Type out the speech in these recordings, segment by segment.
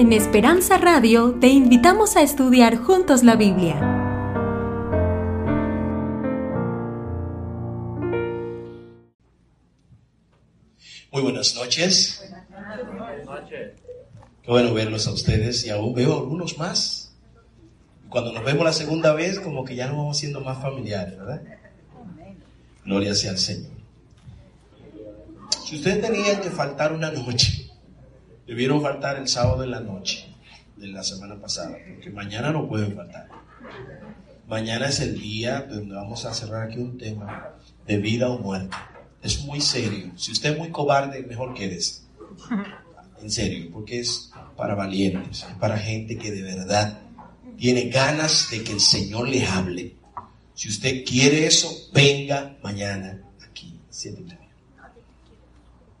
En Esperanza Radio te invitamos a estudiar juntos la Biblia. Muy buenas noches. Qué bueno verlos a ustedes y aún veo algunos más. Cuando nos vemos la segunda vez, como que ya nos vamos siendo más familiares, ¿verdad? Gloria sea al Señor. Si ustedes tenían que faltar una noche, debieron faltar el sábado en la noche de la semana pasada, porque mañana no pueden faltar. Mañana es el día donde vamos a cerrar aquí un tema de vida o muerte. Es muy serio. Si usted es muy cobarde, mejor quédese. En serio, porque es para valientes, es para gente que de verdad tiene ganas de que el Señor le hable. Si usted quiere eso, venga mañana aquí, siete.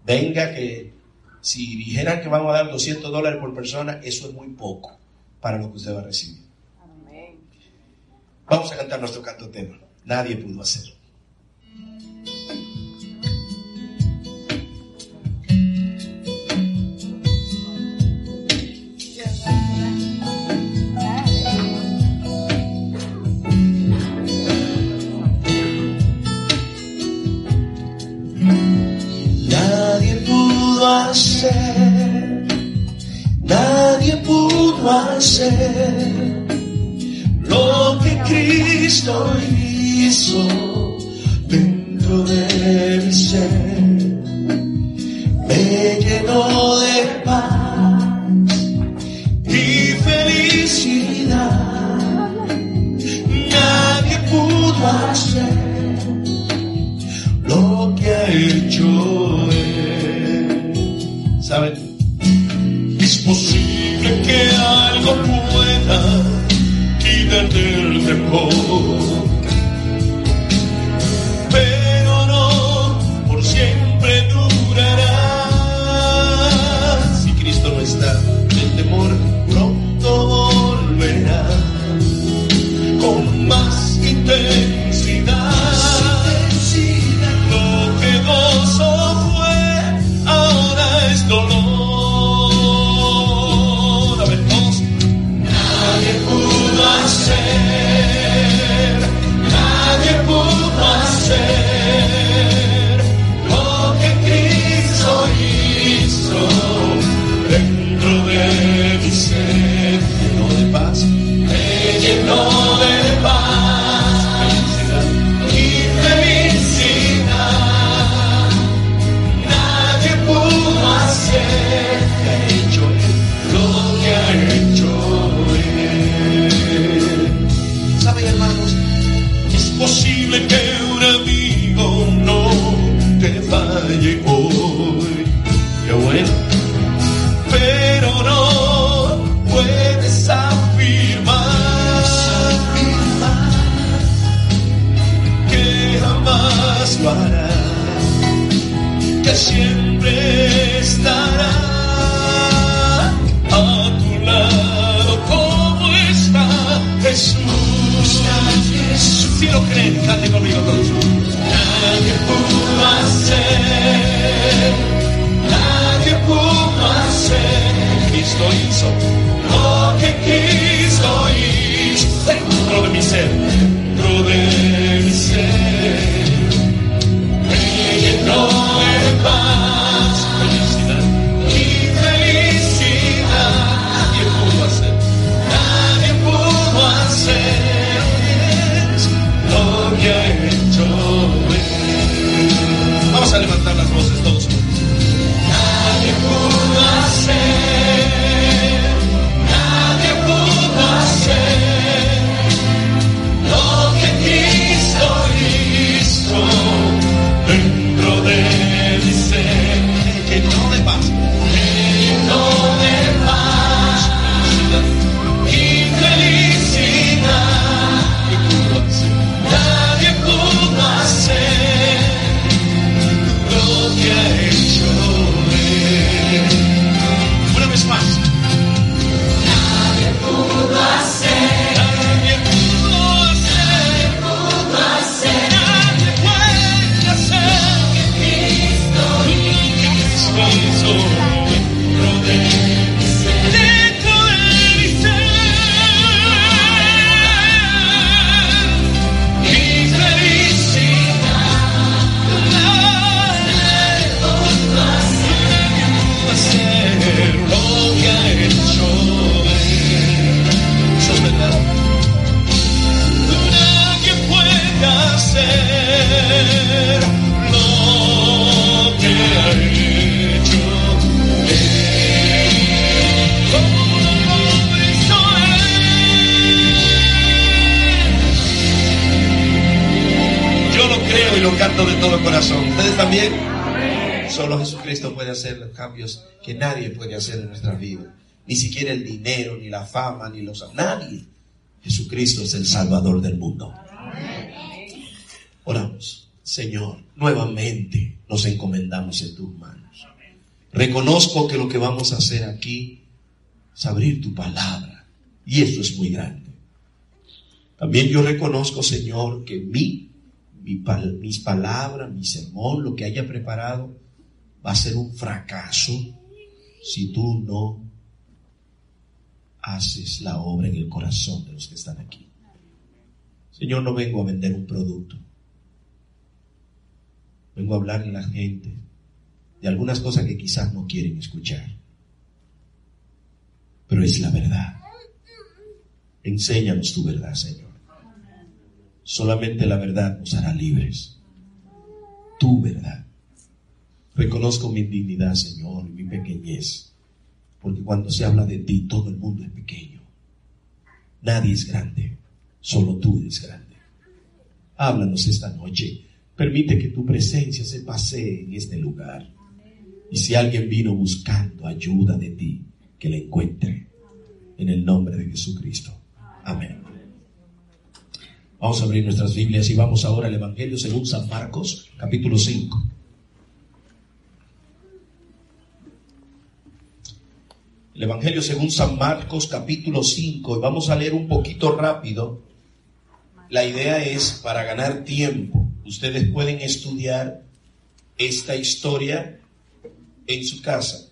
Venga que si dijeran que vamos a dar 200 dólares por persona, eso es muy poco para lo que usted va a recibir. Vamos a cantar nuestro canto tema. Nadie pudo hacerlo. Nadie pudo hacer lo que Cristo hizo dentro de mi ser. Me llenó de paz Es posible que algo pueda quitarte el temor, los... Nadie. Jesucristo es el Salvador del mundo. Oramos. Señor, nuevamente nos encomendamos en tus manos. Reconozco que lo que vamos a hacer aquí es abrir tu palabra. Y esto es muy grande. También yo reconozco, Señor, que mi, mis palabras, mi sermón, lo que haya preparado, va a ser un fracaso si tú no haces la obra en el corazón de los que están aquí. Señor, no vengo a vender un producto. Vengo a hablar a la gente de algunas cosas que quizás no quieren escuchar. Pero es la verdad. Enséñanos tu verdad, Señor. Solamente la verdad nos hará libres. Tu verdad. Reconozco mi dignidad, Señor, y mi pequeñez. Porque cuando se habla de ti, todo el mundo es pequeño. Nadie es grande. Solo tú eres grande. Háblanos esta noche. Permite que tu presencia se pase en este lugar. Y si alguien vino buscando ayuda de ti, que la encuentre. En el nombre de Jesucristo. Amén. Vamos a abrir nuestras Biblias y vamos ahora al Evangelio según San Marcos, capítulo 5. El Evangelio según San Marcos, capítulo 5, y vamos a leer un poquito rápido. La idea es, para ganar tiempo, ustedes pueden estudiar esta historia en su casa.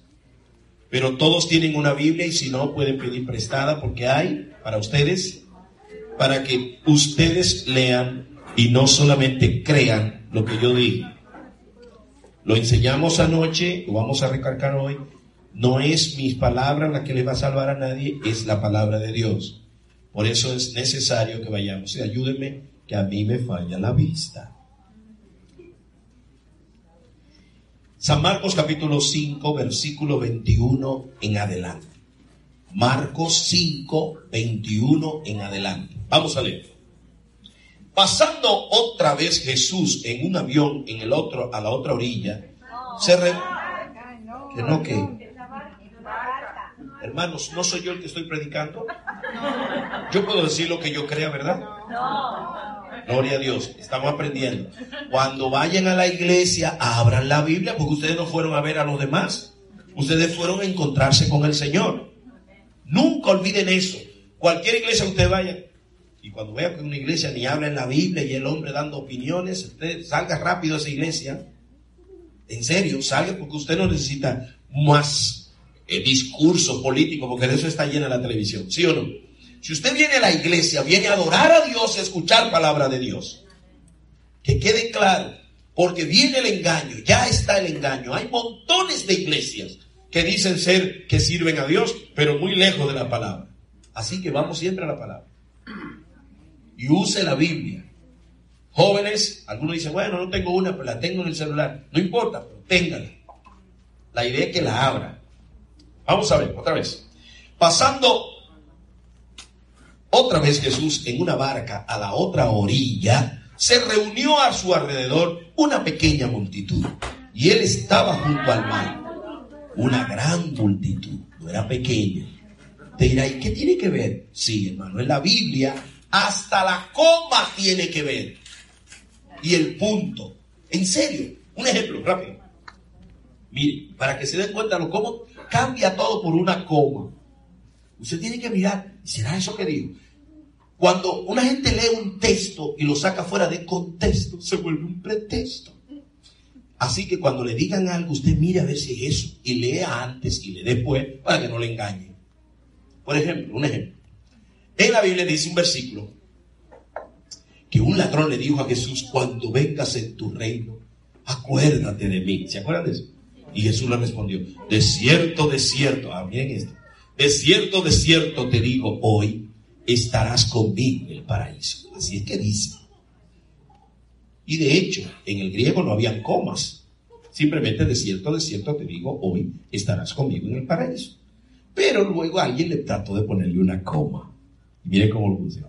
Pero todos tienen una Biblia y si no pueden pedir prestada porque hay para ustedes, para que ustedes lean y no solamente crean lo que yo dije. Lo enseñamos anoche, lo vamos a recargar hoy. No es mis palabras la que le va a salvar a nadie, es la palabra de Dios. Por eso es necesario que vayamos. Y ayúdenme que a mí me falla la vista. San Marcos capítulo 5, versículo 21 en adelante. Marcos 5, 21 en adelante. Vamos a leer. Pasando otra vez Jesús en un avión en el otro, a la otra orilla, se re... que no que hermanos, no soy yo el que estoy predicando. Yo puedo decir lo que yo crea, ¿verdad? Gloria a Dios, estamos aprendiendo. Cuando vayan a la iglesia, abran la Biblia, porque ustedes no fueron a ver a los demás. Ustedes fueron a encontrarse con el Señor. Nunca olviden eso. Cualquier iglesia usted vaya, y cuando vea que una iglesia ni habla en la Biblia y el hombre dando opiniones, usted salga rápido a esa iglesia. En serio, salga porque usted no necesita más eh, discurso político, porque de eso está llena la televisión. ¿Sí o no? Si usted viene a la iglesia, viene a adorar a Dios, a escuchar palabra de Dios. Que quede claro, porque viene el engaño, ya está el engaño. Hay montones de iglesias que dicen ser que sirven a Dios, pero muy lejos de la palabra. Así que vamos siempre a la palabra. Y use la Biblia. Jóvenes, algunos dicen, bueno, no tengo una, pero la tengo en el celular. No importa, pero téngala. La idea es que la abra. Vamos a ver, otra vez. Pasando otra vez Jesús en una barca a la otra orilla, se reunió a su alrededor una pequeña multitud. Y él estaba junto al mar. Una gran multitud, no era pequeña. Te dirá, ¿y qué tiene que ver? Sí, hermano, en la Biblia hasta la coma tiene que ver. Y el punto. En serio, un ejemplo rápido. Mire, para que se den cuenta de cómo cambia todo por una coma. Usted tiene que mirar, ¿será eso que digo? Cuando una gente lee un texto y lo saca fuera de contexto, se vuelve un pretexto. Así que cuando le digan algo, usted mire a ver si es eso y lea antes y lee después para que no le engañe. Por ejemplo, un ejemplo. En la Biblia dice un versículo que un ladrón le dijo a Jesús, cuando vengas en tu reino, acuérdate de mí. ¿Se acuerdan de eso? Y Jesús le respondió, de cierto, de cierto, ah, miren esto, de cierto, de cierto te digo, hoy estarás conmigo en el paraíso. Así es que dice. Y de hecho, en el griego no habían comas. Simplemente de cierto, de cierto te digo, hoy estarás conmigo en el paraíso. Pero luego alguien le trató de ponerle una coma. Y mire cómo lo puso.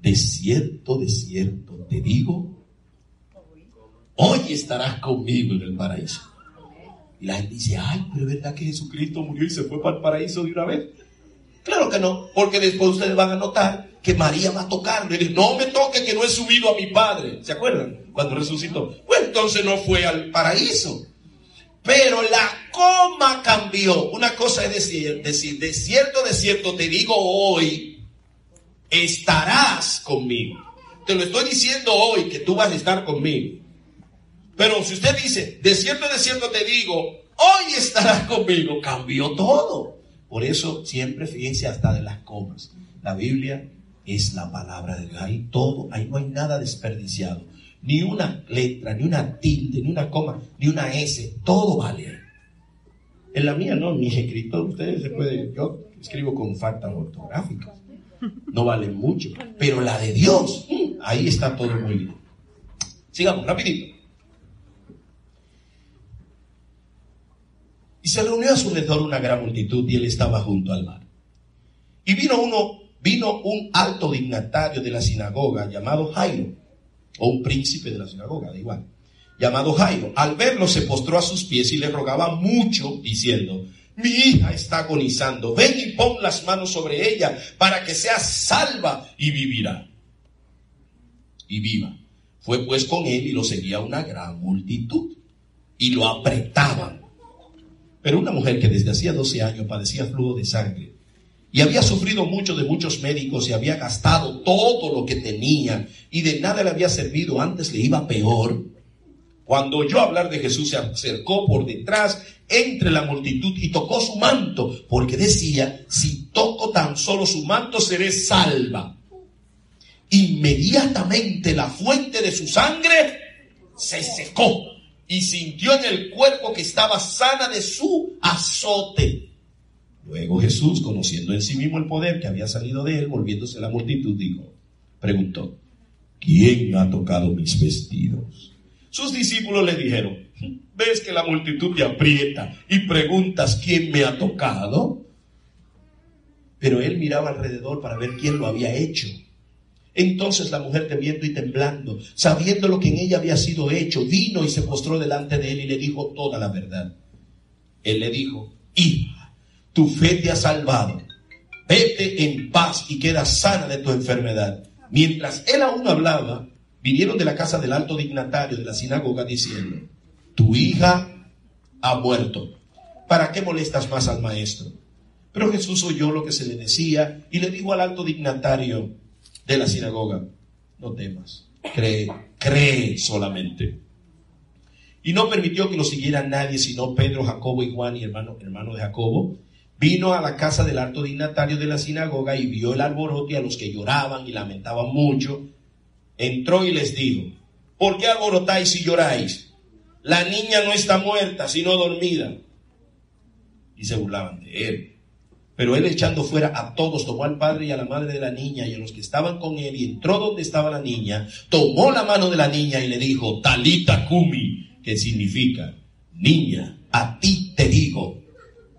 De cierto, de cierto te digo, hoy estarás conmigo en el paraíso. Y la gente dice, ay, pero es verdad que Jesucristo murió y se fue para el paraíso de una vez. Claro que no, porque después ustedes van a notar que María va a tocarlo y dice, no me toque que no he subido a mi padre. ¿Se acuerdan? Cuando resucitó. Pues entonces no fue al paraíso. Pero la coma cambió. Una cosa es decir, decir, de cierto, de cierto, te digo hoy, estarás conmigo. Te lo estoy diciendo hoy que tú vas a estar conmigo. Pero si usted dice, de cierto, de cierto te digo, hoy estarás conmigo, cambió todo. Por eso siempre fíjense hasta de las comas. La Biblia es la palabra de Dios. Ahí todo, ahí no hay nada desperdiciado. Ni una letra, ni una tilde, ni una coma, ni una S. Todo vale. En la mía no, mis escritos, ustedes se pueden, yo escribo con falta ortográfica. No vale mucho. Pero la de Dios, ahí está todo muy bien. Sigamos, rapidito. Y se reunió a su alrededor una gran multitud y él estaba junto al mar. Y vino uno, vino un alto dignatario de la sinagoga llamado Jairo, o un príncipe de la sinagoga, da igual, llamado Jairo. Al verlo se postró a sus pies y le rogaba mucho, diciendo, mi hija está agonizando, ven y pon las manos sobre ella para que sea salva y vivirá. Y viva. Fue pues con él y lo seguía una gran multitud y lo apretaban pero una mujer que desde hacía 12 años padecía flujo de sangre y había sufrido mucho de muchos médicos y había gastado todo lo que tenía y de nada le había servido, antes le iba peor. Cuando oyó hablar de Jesús se acercó por detrás entre la multitud y tocó su manto, porque decía, si toco tan solo su manto seré salva. Inmediatamente la fuente de su sangre se secó y sintió en el cuerpo que estaba sana de su azote. Luego Jesús, conociendo en sí mismo el poder que había salido de él, volviéndose a la multitud, dijo, preguntó, ¿quién ha tocado mis vestidos? Sus discípulos le dijeron, ¿ves que la multitud te aprieta y preguntas quién me ha tocado? Pero él miraba alrededor para ver quién lo había hecho. Entonces la mujer temiendo y temblando, sabiendo lo que en ella había sido hecho, vino y se postró delante de él y le dijo toda la verdad. Él le dijo, hija, tu fe te ha salvado. Vete en paz y queda sana de tu enfermedad. Mientras él aún hablaba, vinieron de la casa del alto dignatario de la sinagoga diciendo, tu hija ha muerto. ¿Para qué molestas más al maestro? Pero Jesús oyó lo que se le decía y le dijo al alto dignatario, de la sinagoga, no temas, cree, cree solamente. Y no permitió que lo siguiera nadie, sino Pedro, Jacobo y Juan, y hermano, hermano de Jacobo. Vino a la casa del alto dignatario de la sinagoga y vio el alboroto a los que lloraban y lamentaban mucho. Entró y les dijo, ¿por qué alborotáis y lloráis? La niña no está muerta, sino dormida. Y se burlaban de él. Pero él echando fuera a todos, tomó al padre y a la madre de la niña y a los que estaban con él y entró donde estaba la niña, tomó la mano de la niña y le dijo, talita kumi, que significa, niña, a ti te digo,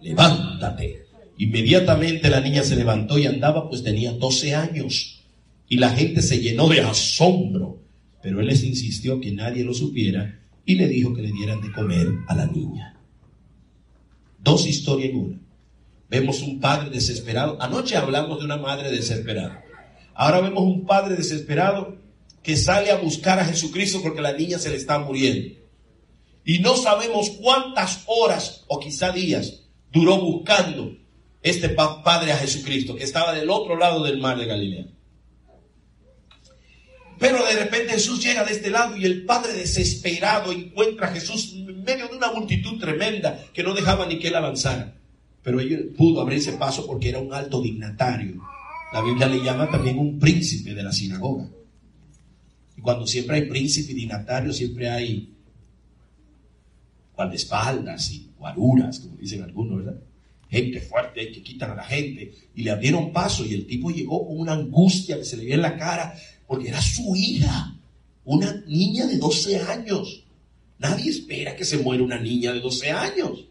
levántate. Inmediatamente la niña se levantó y andaba, pues tenía 12 años. Y la gente se llenó de asombro. Pero él les insistió que nadie lo supiera y le dijo que le dieran de comer a la niña. Dos historias en una. Vemos un padre desesperado. Anoche hablamos de una madre desesperada. Ahora vemos un padre desesperado que sale a buscar a Jesucristo porque la niña se le está muriendo. Y no sabemos cuántas horas o quizá días duró buscando este padre a Jesucristo que estaba del otro lado del mar de Galilea. Pero de repente Jesús llega de este lado y el padre desesperado encuentra a Jesús en medio de una multitud tremenda que no dejaba ni que él avanzara pero él pudo abrirse paso porque era un alto dignatario. La Biblia le llama también un príncipe de la sinagoga. Y cuando siempre hay príncipe y dignatario, siempre hay guardaespaldas y guaruras, como dicen algunos, ¿verdad? Gente fuerte que quitan a la gente. Y le abrieron paso y el tipo llegó con una angustia que se le veía en la cara porque era su hija, una niña de 12 años. Nadie espera que se muera una niña de 12 años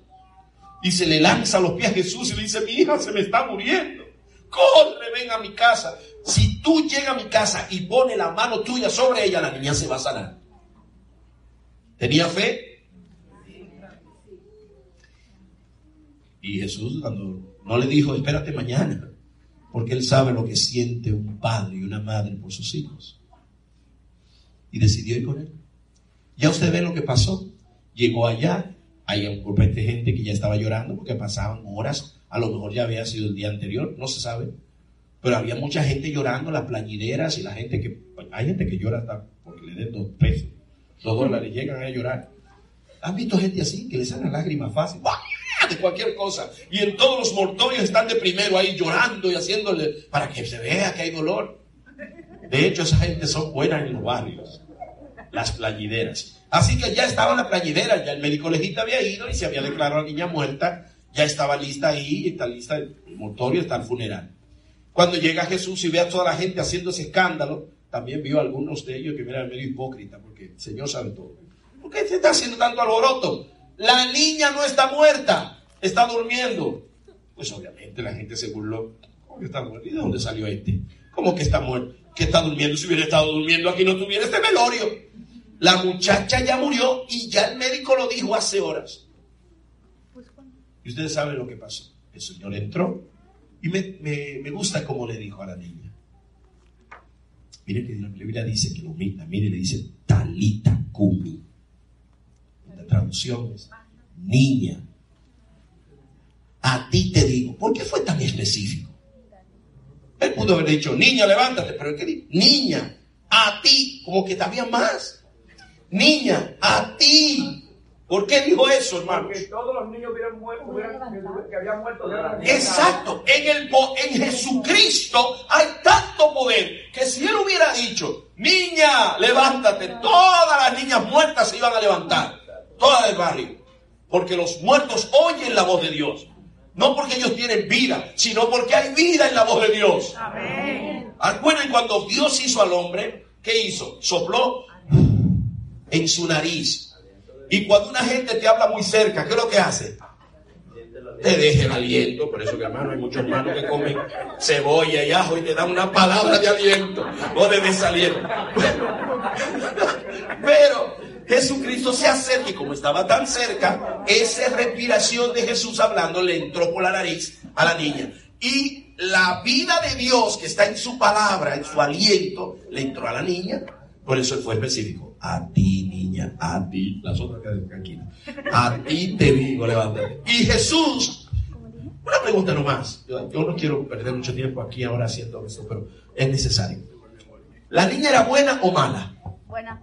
y se le lanza a los pies a Jesús y le dice, mi hija se me está muriendo. Corre, ven a mi casa. Si tú llegas a mi casa y pones la mano tuya sobre ella, la niña se va a sanar. ¿Tenía fe? Y Jesús cuando no le dijo, espérate mañana, porque él sabe lo que siente un padre y una madre por sus hijos. Y decidió ir con él. Ya usted ve lo que pasó. Llegó allá, hay un grupo de gente que ya estaba llorando porque pasaban horas, a lo mejor ya había sido el día anterior, no se sabe. Pero había mucha gente llorando, las plañideras y la gente que, hay gente que llora hasta porque le den dos pesos, dos dólares, llegan a llorar. ¿Han visto gente así que le salen lágrimas fácil? De cualquier cosa. Y en todos los mortorios están de primero ahí llorando y haciéndole para que se vea que hay dolor. De hecho, esa gente son buenas en los barrios, las plañideras. Así que ya estaba la plañidera, ya el médico legista había ido y se había declarado a la niña muerta, ya estaba lista ahí, está lista el mortorio, está el funeral. Cuando llega Jesús y ve a toda la gente haciendo ese escándalo, también vio a algunos de ellos que eran medio hipócritas, porque el Señor sabe. ¿Por qué se está haciendo tanto alboroto? La niña no está muerta, está durmiendo. Pues obviamente la gente se burló. ¿Cómo que está muerta? ¿Y de dónde salió este? ¿Cómo que está muerto? ¿Que está durmiendo? Si hubiera estado durmiendo aquí no tuviera este velorio. La muchacha ya murió y ya el médico lo dijo hace horas. Y ustedes saben lo que pasó. El Señor entró y me, gusta cómo le dijo a la niña. Mire que la Biblia dice que lo mira, mire, le dice talita kumi. La traducción es niña. A ti te digo, ¿por qué fue tan específico? Él pudo haber dicho, niña, levántate, pero él que dijo, niña, a ti, como que había más. Niña, a ti. ¿Por qué dijo eso, hermano? Porque todos los niños hubieran muerto, que habían muerto. Exacto. En, el, en Jesucristo hay tanto poder que si él hubiera dicho, niña, levántate, todas las niñas muertas se iban a levantar. Todas del barrio. Porque los muertos oyen la voz de Dios. No porque ellos tienen vida, sino porque hay vida en la voz de Dios. Amén. Recuerden cuando Dios hizo al hombre, ¿qué hizo? Sopló en su nariz y cuando una gente te habla muy cerca, ¿qué es lo que hace? Te deja el aliento. Por eso que hermano, hay muchos hermanos que comen cebolla y ajo y te dan una palabra de aliento o de desaliento. Pero Jesucristo se acerca y como estaba tan cerca, esa respiración de Jesús hablando le entró por la nariz a la niña. Y la vida de Dios que está en su palabra, en su aliento, le entró a la niña. Por eso fue específico a ti, niña, a ti. Las otras quedan tranquilas. A ti te digo, levántate. Y Jesús, una pregunta nomás. Yo, yo no quiero perder mucho tiempo aquí ahora haciendo esto, pero es necesario. ¿La niña era buena o mala? Buena.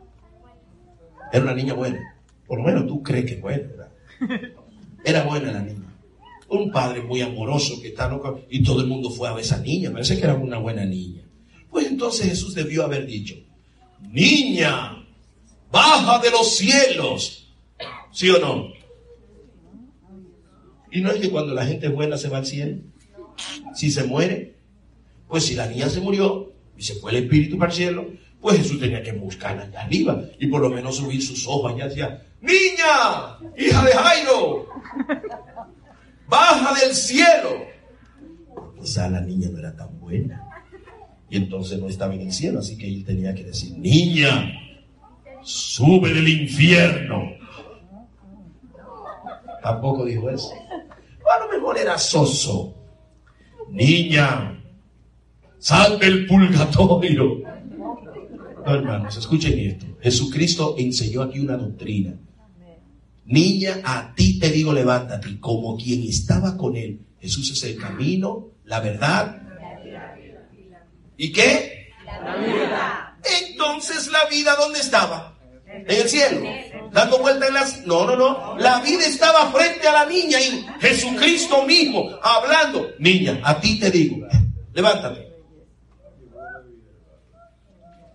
Era una niña buena. Por lo menos tú crees que es buena, ¿verdad? Era buena la niña. Un padre muy amoroso que está loco y todo el mundo fue a ver a esa niña. Parece que era una buena niña. Pues entonces Jesús debió haber dicho, niña, baja de los cielos. ¿Sí o no? Y no es que cuando la gente es buena se va al cielo. Si se muere, pues si la niña se murió y se fue el espíritu para el cielo, pues Jesús tenía que buscarla allá arriba y por lo menos subir sus ojos allá decía, niña, hija de Jairo, baja del cielo. Quizá la niña no era tan buena y entonces no estaba en el cielo, así que él tenía que decir, niña, sube del infierno. Tampoco dijo eso. A lo mejor era soso. Niña, sal del purgatorio. No, hermanos, escuchen esto. Jesucristo enseñó aquí una doctrina. Niña, a ti te digo, levántate. Como quien estaba con él. Jesús es el camino, la verdad. ¿Y qué? La vida. Entonces la vida, ¿dónde estaba? En el cielo. Dando vuelta en las... No, no, no. La vida estaba frente a la niña y Jesucristo mismo hablando. Niña, a ti te digo, levántate.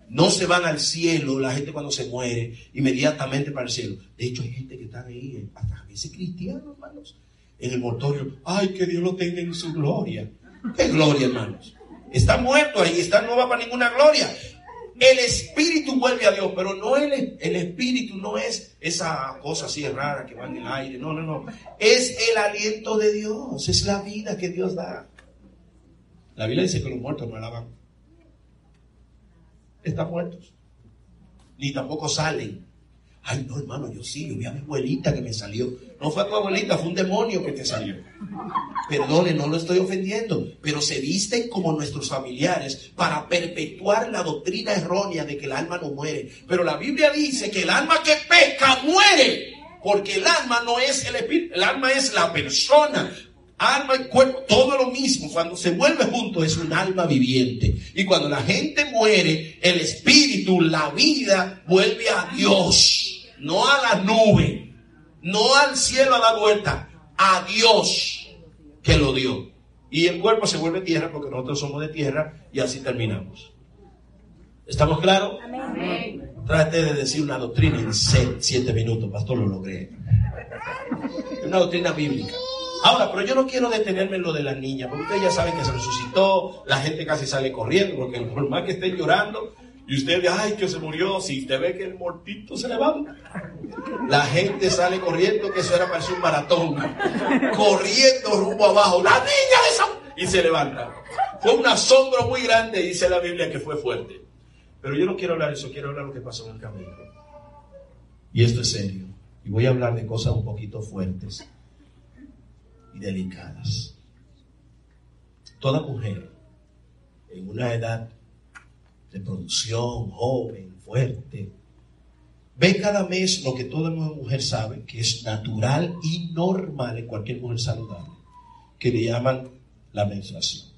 No se van al cielo la gente cuando se muere, inmediatamente para el cielo. De hecho, hay gente que está ahí, hasta a veces cristianos, hermanos, en el mortorio. Ay, que Dios lo tenga en su gloria. ¿Qué gloria, hermanos? Está muerto ahí, está no va para ninguna gloria. El espíritu vuelve a Dios, pero no el, el espíritu no es esa cosa así rara que va en el aire, no, no, no. Es el aliento de Dios, es la vida que Dios da. La Biblia dice que los muertos no alaban. Están muertos. Ni tampoco salen. Ay, no, hermano, yo sí, yo vi a mi abuelita que me salió. No fue a tu abuelita, fue un demonio que te salió. Perdone, no lo estoy ofendiendo, pero se visten como nuestros familiares para perpetuar la doctrina errónea de que el alma no muere. Pero la Biblia dice que el alma que peca muere, porque el alma no es el espíritu, el alma es la persona. Alma y cuerpo, todo lo mismo. Cuando se vuelve junto es un alma viviente. Y cuando la gente muere, el espíritu, la vida, vuelve a Dios, no a la nube, no al cielo a la vuelta, a Dios que lo dio. Y el cuerpo se vuelve tierra porque nosotros somos de tierra y así terminamos. ¿Estamos claros? Amén. Trate de decir una doctrina en siete minutos, pastor, lo logré. Una doctrina bíblica. Ahora, pero yo no quiero detenerme en lo de la niña, porque ustedes ya saben que se resucitó, la gente casi sale corriendo, porque por más que estén llorando, y usted ve, ay, que se murió, si usted ve que el mortito se levanta, la gente sale corriendo, que eso era para un maratón, corriendo rumbo abajo, la niña de esa... y se levanta. Fue un asombro muy grande, dice la Biblia, que fue fuerte. Pero yo no quiero hablar de eso, quiero hablar de lo que pasó en el camino. Y esto es serio. Y voy a hablar de cosas un poquito fuertes delicadas. Toda mujer en una edad de producción, joven, fuerte, ve cada mes lo que toda mujer sabe, que es natural y normal en cualquier mujer saludable, que le llaman la menstruación.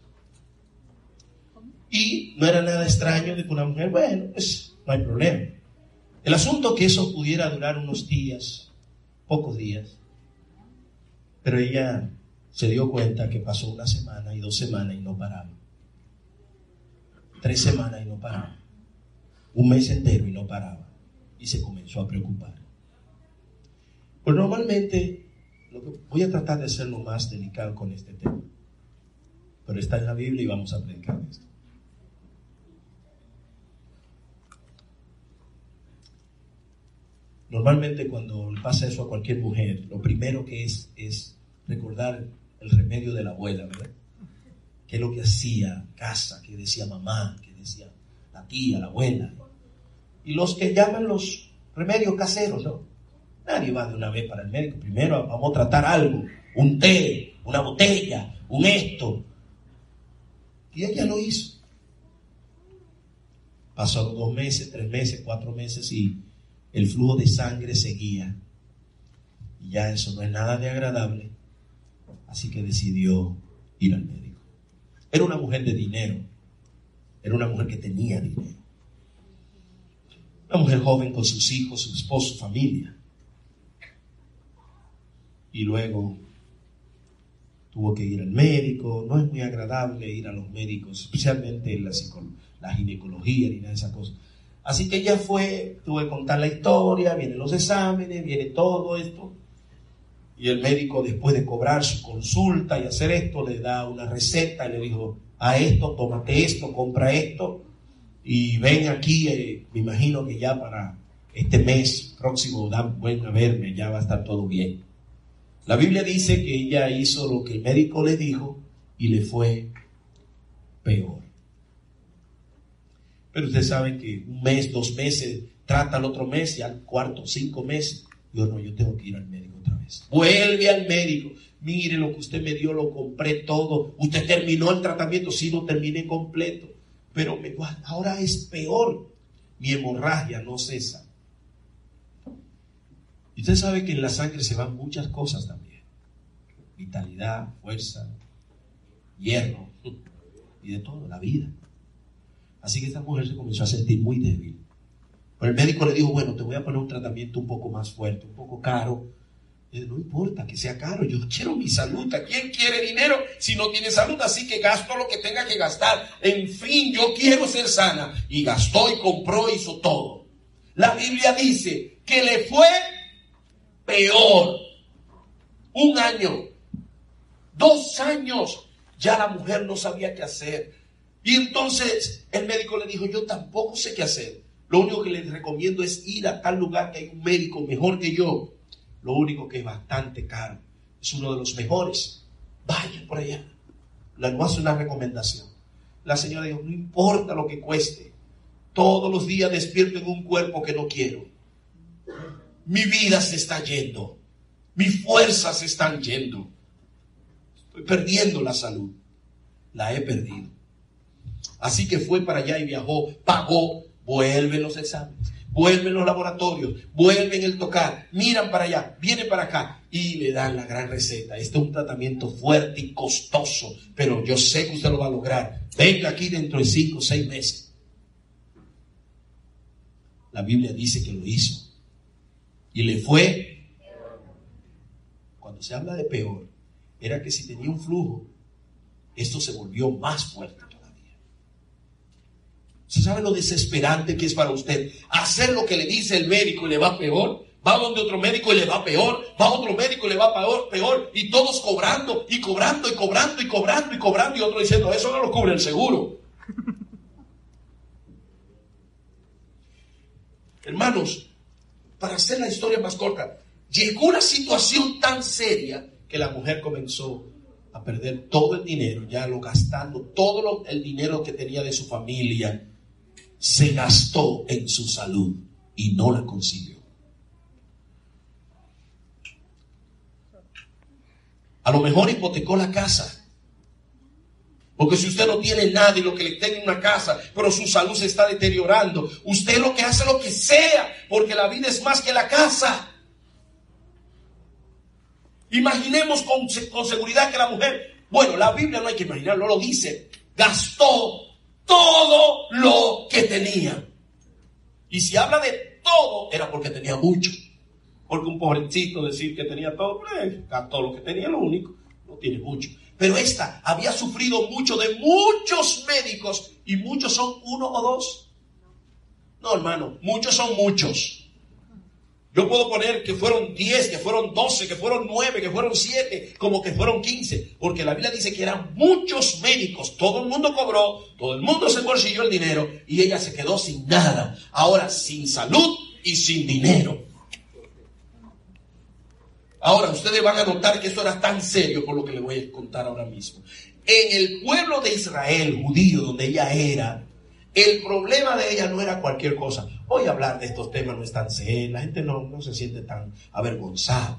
Y no era nada extraño de que una mujer, bueno, pues no hay problema. El asunto que eso pudiera durar unos días, pocos días, pero ella se dio cuenta que pasó una semana y dos semanas y no paraba. Tres semanas y no paraba. Un mes entero y no paraba. Y se comenzó a preocupar. Pues normalmente voy a tratar de ser lo más delicado con este tema. Pero está en la Biblia y vamos a predicar esto. Normalmente cuando pasa eso a cualquier mujer, lo primero que es es recordar el remedio de la abuela, ¿verdad? ¿Qué es lo que hacía casa, que decía mamá, que decía la tía, la abuela? Y los que llaman los remedios caseros, ¿no? Nadie va de una vez para el médico. Primero vamos a tratar algo, un té, una botella, un esto. Y ella lo hizo. Pasaron dos meses, tres meses, cuatro meses y el flujo de sangre seguía. Y ya eso no es nada de agradable. Así que decidió ir al médico. Era una mujer de dinero. Era una mujer que tenía dinero. Una mujer joven con sus hijos, su esposo, su familia. Y luego tuvo que ir al médico. No es muy agradable ir a los médicos, especialmente en la, la ginecología ni nada de esas cosas. Así que ella fue, tuve que contar la historia, vienen los exámenes, viene todo esto. Y el médico, después de cobrar su consulta y hacer esto, le da una receta y le dijo, a esto, tómate esto, compra esto y ven aquí, eh, me imagino que ya para este mes próximo, dan, buen a verme, ya va a estar todo bien. La Biblia dice que ella hizo lo que el médico le dijo y le fue peor. Pero ustedes saben que un mes, dos meses, trata al otro mes y al cuarto, cinco meses. Yo no, yo tengo que ir al médico Vuelve al médico. Mire lo que usted me dio, lo compré todo. Usted terminó el tratamiento, sí lo terminé completo. Pero me, ahora es peor. Mi hemorragia no cesa. Y usted sabe que en la sangre se van muchas cosas también. Vitalidad, fuerza, hierro y de todo, la vida. Así que esta mujer se comenzó a sentir muy débil. Pero el médico le dijo, bueno, te voy a poner un tratamiento un poco más fuerte, un poco caro, no importa que sea caro, yo quiero mi salud. ¿A quién quiere dinero si no tiene salud? Así que gasto lo que tenga que gastar. En fin, yo quiero ser sana. Y gastó y compró, hizo todo. La Biblia dice que le fue peor. Un año, dos años, ya la mujer no sabía qué hacer. Y entonces el médico le dijo, yo tampoco sé qué hacer. Lo único que les recomiendo es ir a tal lugar que hay un médico mejor que yo lo único que es bastante caro. Es uno de los mejores. Vaya por allá. Le hace una recomendación. La señora dijo, no importa lo que cueste. Todos los días despierto en un cuerpo que no quiero. mi vida se está yendo, mis fuerzas se están yendo, estoy perdiendo la salud, la he perdido. Así que fue para allá y viajó, pagó, vuelven los exámenes, vuelven los laboratorios, vuelven el tocar, miran para allá, viene para acá y le dan la gran receta. Este es un tratamiento fuerte y costoso, pero yo sé que usted lo va a lograr. Venga aquí dentro de cinco o seis meses. La Biblia dice que lo hizo. Y le fue. Cuando se habla de peor, era que si tenía un flujo, esto se volvió más fuerte ¿Se sabe lo desesperante que es para usted? Hacer lo que le dice el médico y le va peor. Va donde otro médico y le va peor. Va a otro médico y le va peor, peor. Y todos cobrando y cobrando y cobrando y cobrando y cobrando. Y otro diciendo, eso no lo cubre el seguro. Hermanos, para hacer la historia más corta, llegó una situación tan seria que la mujer comenzó a perder todo el dinero, ya lo gastando, todo el dinero que tenía de su familia, se gastó en su salud y no la consiguió. A lo mejor hipotecó la casa. Porque si usted no tiene nada y lo que le tenga una casa, pero su salud se está deteriorando, usted lo que hace lo que sea, porque la vida es más que la casa. Imaginemos con, con seguridad que la mujer, bueno, la Biblia no hay que imaginarlo, lo dice, gastó todo lo que tenía. Y si habla de todo, era porque tenía mucho. Porque un pobrecito decir que tenía todo, pues, gastó lo que tenía, lo único, no tiene mucho. Pero esta había sufrido mucho de muchos médicos y muchos son uno o dos. No, hermano, muchos son muchos. Yo puedo poner que fueron 10, que fueron 12, que fueron 9, que fueron 7, como que fueron 15, porque la Biblia dice que eran muchos médicos, todo el mundo cobró, todo el mundo se bolsilló el dinero y ella se quedó sin nada, ahora sin salud y sin dinero. Ahora ustedes van a notar que esto era tan serio por lo que les voy a contar ahora mismo. En el pueblo de Israel, judío, donde ella era, el problema de ella no era cualquier cosa. Hoy hablar de estos temas no es tan serio, la gente no, no se siente tan avergonzada.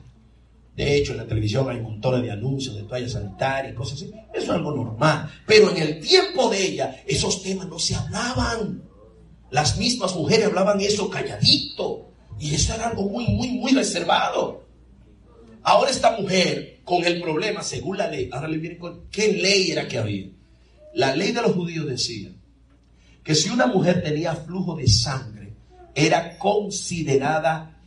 De hecho, en la televisión hay montones de anuncios de toallas sanitarias y cosas así. Eso es algo normal. Pero en el tiempo de ella, esos temas no se hablaban. Las mismas mujeres hablaban eso calladito. Y eso era algo muy, muy, muy reservado. Ahora esta mujer, con el problema, según la ley, ahora le viene con, ¿qué ley era que había? La ley de los judíos decía que si una mujer tenía flujo de sangre, era considerada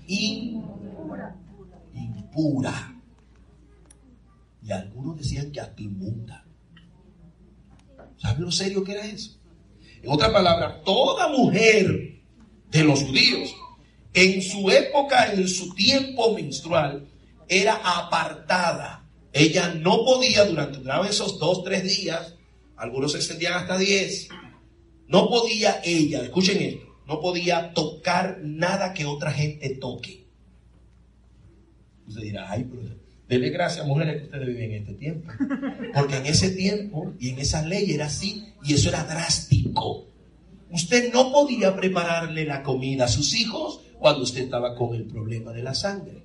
impura. Y algunos decían que hasta inmunda. ¿Saben lo serio que era eso? En otra palabra, toda mujer de los judíos, en su época, en su tiempo menstrual, era apartada. Ella no podía durante esos dos, tres días, algunos se extendían hasta diez, no podía ella, escuchen esto, no podía tocar nada que otra gente toque. Usted dirá, ay, pero dele gracias, mujeres, que ustedes viven en este tiempo. Porque en ese tiempo y en esa ley era así, y eso era drástico. Usted no podía prepararle la comida a sus hijos cuando usted estaba con el problema de la sangre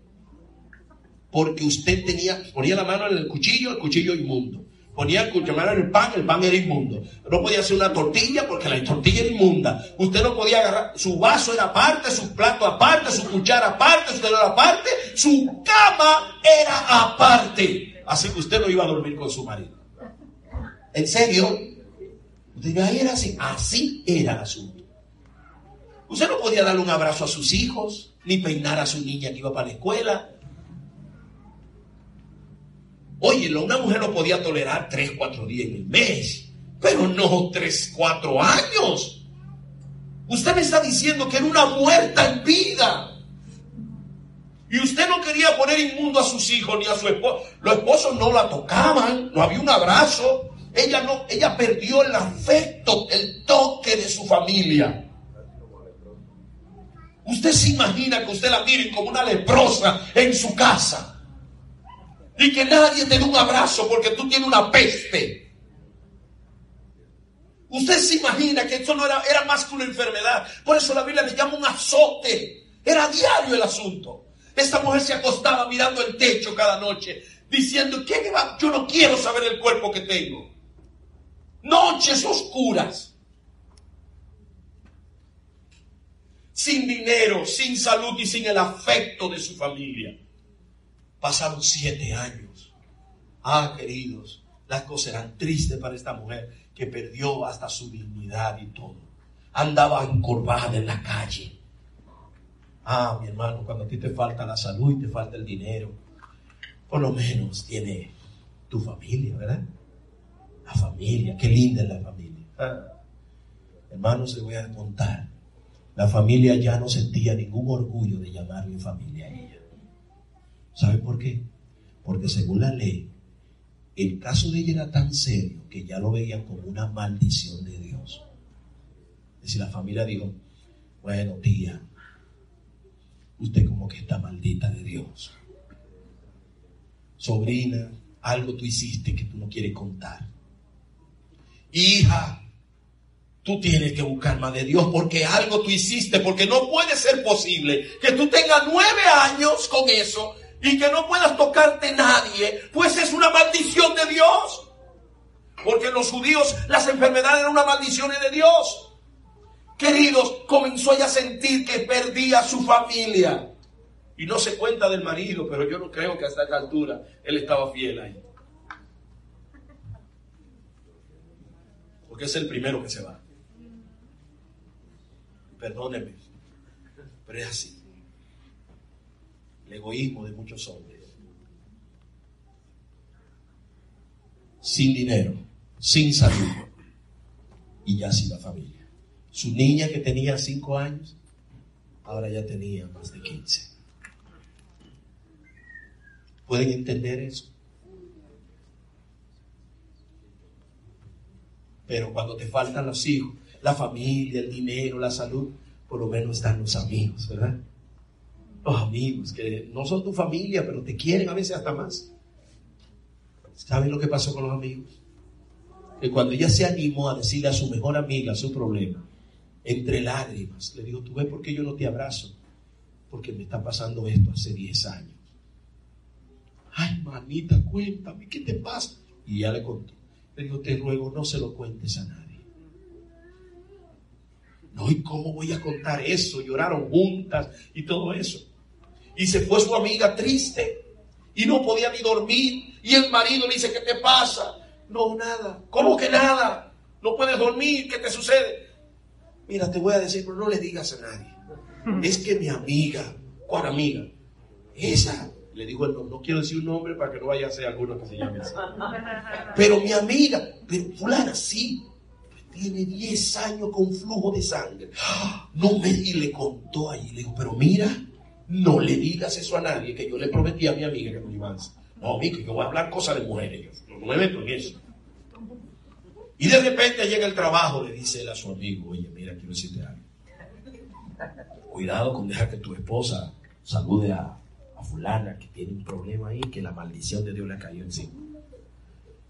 porque usted tenía, ponía la mano en el cuchillo, el cuchillo inmundo. Ponía mano en el pan, el pan era inmundo. No podía hacer una tortilla porque la tortilla era inmunda. Usted no podía agarrar, su vaso era aparte, su plato aparte, su cuchara aparte, su tenedor aparte, su cama era aparte. Así que usted no iba a dormir con su marido. ¿En serio? Usted ahí era así. Así era el asunto. Usted no podía darle un abrazo a sus hijos, ni peinar a su niña que iba para la escuela, Oye, una mujer no podía tolerar tres, cuatro días en el mes, pero no tres, cuatro años. Usted me está diciendo que era una muerta en vida. Y usted no quería poner inmundo a sus hijos ni a su esposo. Los esposos no la tocaban, no había un abrazo. Ella no, ella perdió el afecto, el toque de su familia. Usted se imagina que usted la miren como una leprosa en su casa y que nadie te dé un abrazo porque tú tienes una peste. Usted se imagina que esto no era, era más que una enfermedad. Por eso la Biblia le llama un azote. Era diario el asunto. Esta mujer se acostaba mirando el techo cada noche, diciendo, ¿qué me va? Yo no quiero saber el cuerpo que tengo. Noches oscuras. Sin dinero, sin salud y sin el afecto de su familia. Pasaron siete años. Ah, queridos, las cosas eran tristes para esta mujer que perdió hasta su dignidad y todo. Andaba encorvada en la calle. Ah, mi hermano, cuando a ti te falta la salud y te falta el dinero, por lo menos tiene tu familia, ¿verdad? La familia, qué linda es la familia. Ah, hermanos, les voy a contar. La familia ya no sentía ningún orgullo de llamarle familia. ¿Sabe por qué? Porque según la ley, el caso de ella era tan serio que ya lo veían como una maldición de Dios. Es decir, la familia dijo, bueno, tía, usted como que está maldita de Dios. Sobrina, algo tú hiciste que tú no quieres contar. Hija, tú tienes que buscar más de Dios porque algo tú hiciste, porque no puede ser posible que tú tengas nueve años con eso y que no puedas tocarte nadie, pues es una maldición de Dios. Porque los judíos las enfermedades eran una maldición de Dios. Queridos, comenzó ella a sentir que perdía su familia. Y no se cuenta del marido, pero yo no creo que hasta esta altura él estaba fiel ahí. Porque es el primero que se va. Perdóneme, pero es así el egoísmo de muchos hombres. Sin dinero, sin salud y ya sin la familia. Su niña que tenía cinco años, ahora ya tenía más de 15. ¿Pueden entender eso? Pero cuando te faltan los hijos, la familia, el dinero, la salud, por lo menos están los amigos, ¿verdad? Los amigos, que no son tu familia, pero te quieren a veces hasta más. ¿Saben lo que pasó con los amigos? Que cuando ella se animó a decirle a su mejor amiga su problema, entre lágrimas, le dijo, ¿tú ves por qué yo no te abrazo? Porque me está pasando esto hace 10 años. Ay, manita, cuéntame, ¿qué te pasa? Y ya le contó. Le dijo, te ruego, no se lo cuentes a nadie. No, ¿y cómo voy a contar eso? Lloraron juntas y todo eso. Y se fue su amiga triste y no podía ni dormir. Y el marido le dice, ¿qué te pasa? No, nada. ¿Cómo que nada? No puedes dormir, ¿qué te sucede? Mira, te voy a decir, pero no le digas a nadie. Es que mi amiga, ¿cuál amiga? Esa, le dijo el nombre, no quiero decir un nombre para que no vaya a ser alguno que se llame así. Pero mi amiga, pero fulana, sí, tiene 10 años con flujo de sangre. No me y le contó ahí, le dijo, pero mira, no le digas eso a nadie, que yo le prometí a mi amiga que iba a No, que yo voy a hablar cosas de mujeres, no me meto en eso. Y de repente llega el trabajo, le dice él a su amigo, oye, mira, quiero decirte algo. Cuidado con dejar que tu esposa salude a, a fulana que tiene un problema ahí, que la maldición de Dios le cayó encima.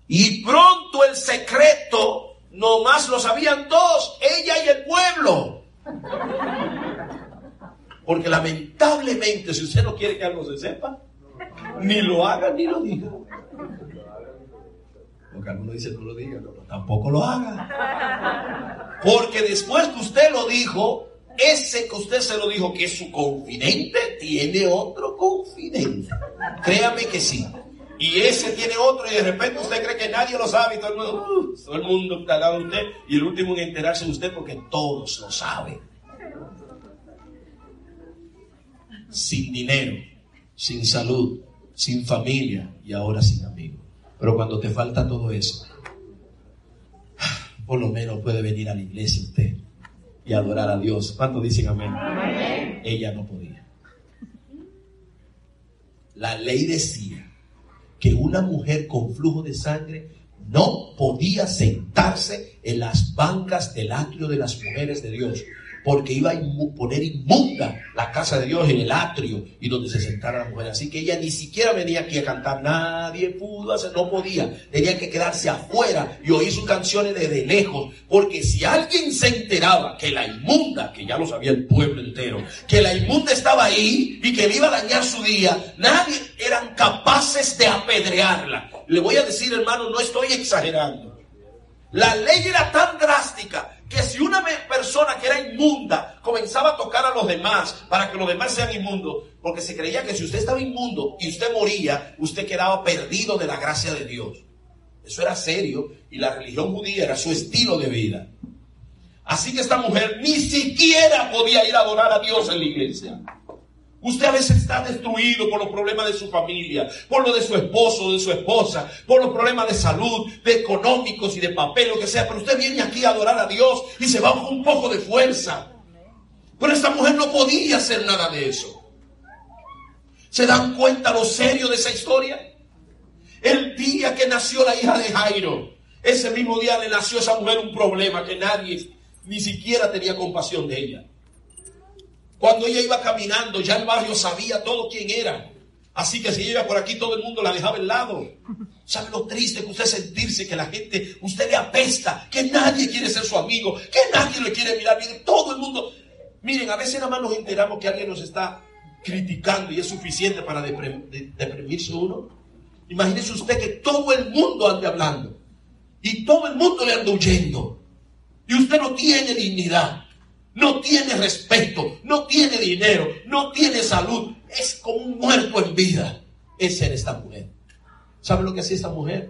Y pronto el secreto, nomás lo sabían dos, ella y el pueblo. Porque lamentablemente, si usted no quiere que algo se sepa, ni lo haga ni lo diga. Porque algunos dicen no lo diga, no, tampoco lo haga. Porque después que usted lo dijo, ese que usted se lo dijo que es su confidente, tiene otro confidente. Créame que sí. Y ese tiene otro y de repente usted cree que nadie lo sabe y todo el mundo, uh, todo el mundo está al lado usted y el último en enterarse de usted porque todos lo saben. Sin dinero, sin salud, sin familia y ahora sin amigos. Pero cuando te falta todo eso, por lo menos puede venir a la iglesia usted y adorar a Dios. ¿Cuántos dicen amén? amén? Ella no podía. La ley decía que una mujer con flujo de sangre no podía sentarse en las bancas del atrio de las mujeres de Dios porque iba a poner inmunda la casa de Dios en el atrio y donde se sentara la mujer. Así que ella ni siquiera venía aquí a cantar, nadie pudo hacer, no podía, tenía que quedarse afuera y oír sus canciones desde lejos, porque si alguien se enteraba que la inmunda, que ya lo sabía el pueblo entero, que la inmunda estaba ahí y que le iba a dañar su día, nadie eran capaces de apedrearla. Le voy a decir, hermano, no estoy exagerando. La ley era tan drástica que si una persona que era inmunda comenzaba a tocar a los demás para que los demás sean inmundos, porque se creía que si usted estaba inmundo y usted moría, usted quedaba perdido de la gracia de Dios. Eso era serio y la religión judía era su estilo de vida. Así que esta mujer ni siquiera podía ir a adorar a Dios en la iglesia. Usted a veces está destruido por los problemas de su familia, por lo de su esposo, de su esposa, por los problemas de salud, de económicos y de papel, lo que sea. Pero usted viene aquí a adorar a Dios y se va con un poco de fuerza. Pero esta mujer no podía hacer nada de eso. ¿Se dan cuenta lo serio de esa historia? El día que nació la hija de Jairo, ese mismo día le nació a esa mujer un problema que nadie ni siquiera tenía compasión de ella. Cuando ella iba caminando, ya el barrio sabía todo quién era. Así que si iba por aquí, todo el mundo la dejaba al lado. ¿Sabe lo triste que usted sentirse que la gente, usted le apesta, que nadie quiere ser su amigo, que nadie le quiere mirar bien? Todo el mundo. Miren, a veces nada más nos enteramos que alguien nos está criticando y es suficiente para deprimirse uno. Imagínese usted que todo el mundo ande hablando y todo el mundo le anda huyendo y usted no tiene dignidad no tiene respeto, no tiene dinero, no tiene salud, es como un muerto en vida. Esa era esta mujer. ¿Sabe lo que hacía esta mujer?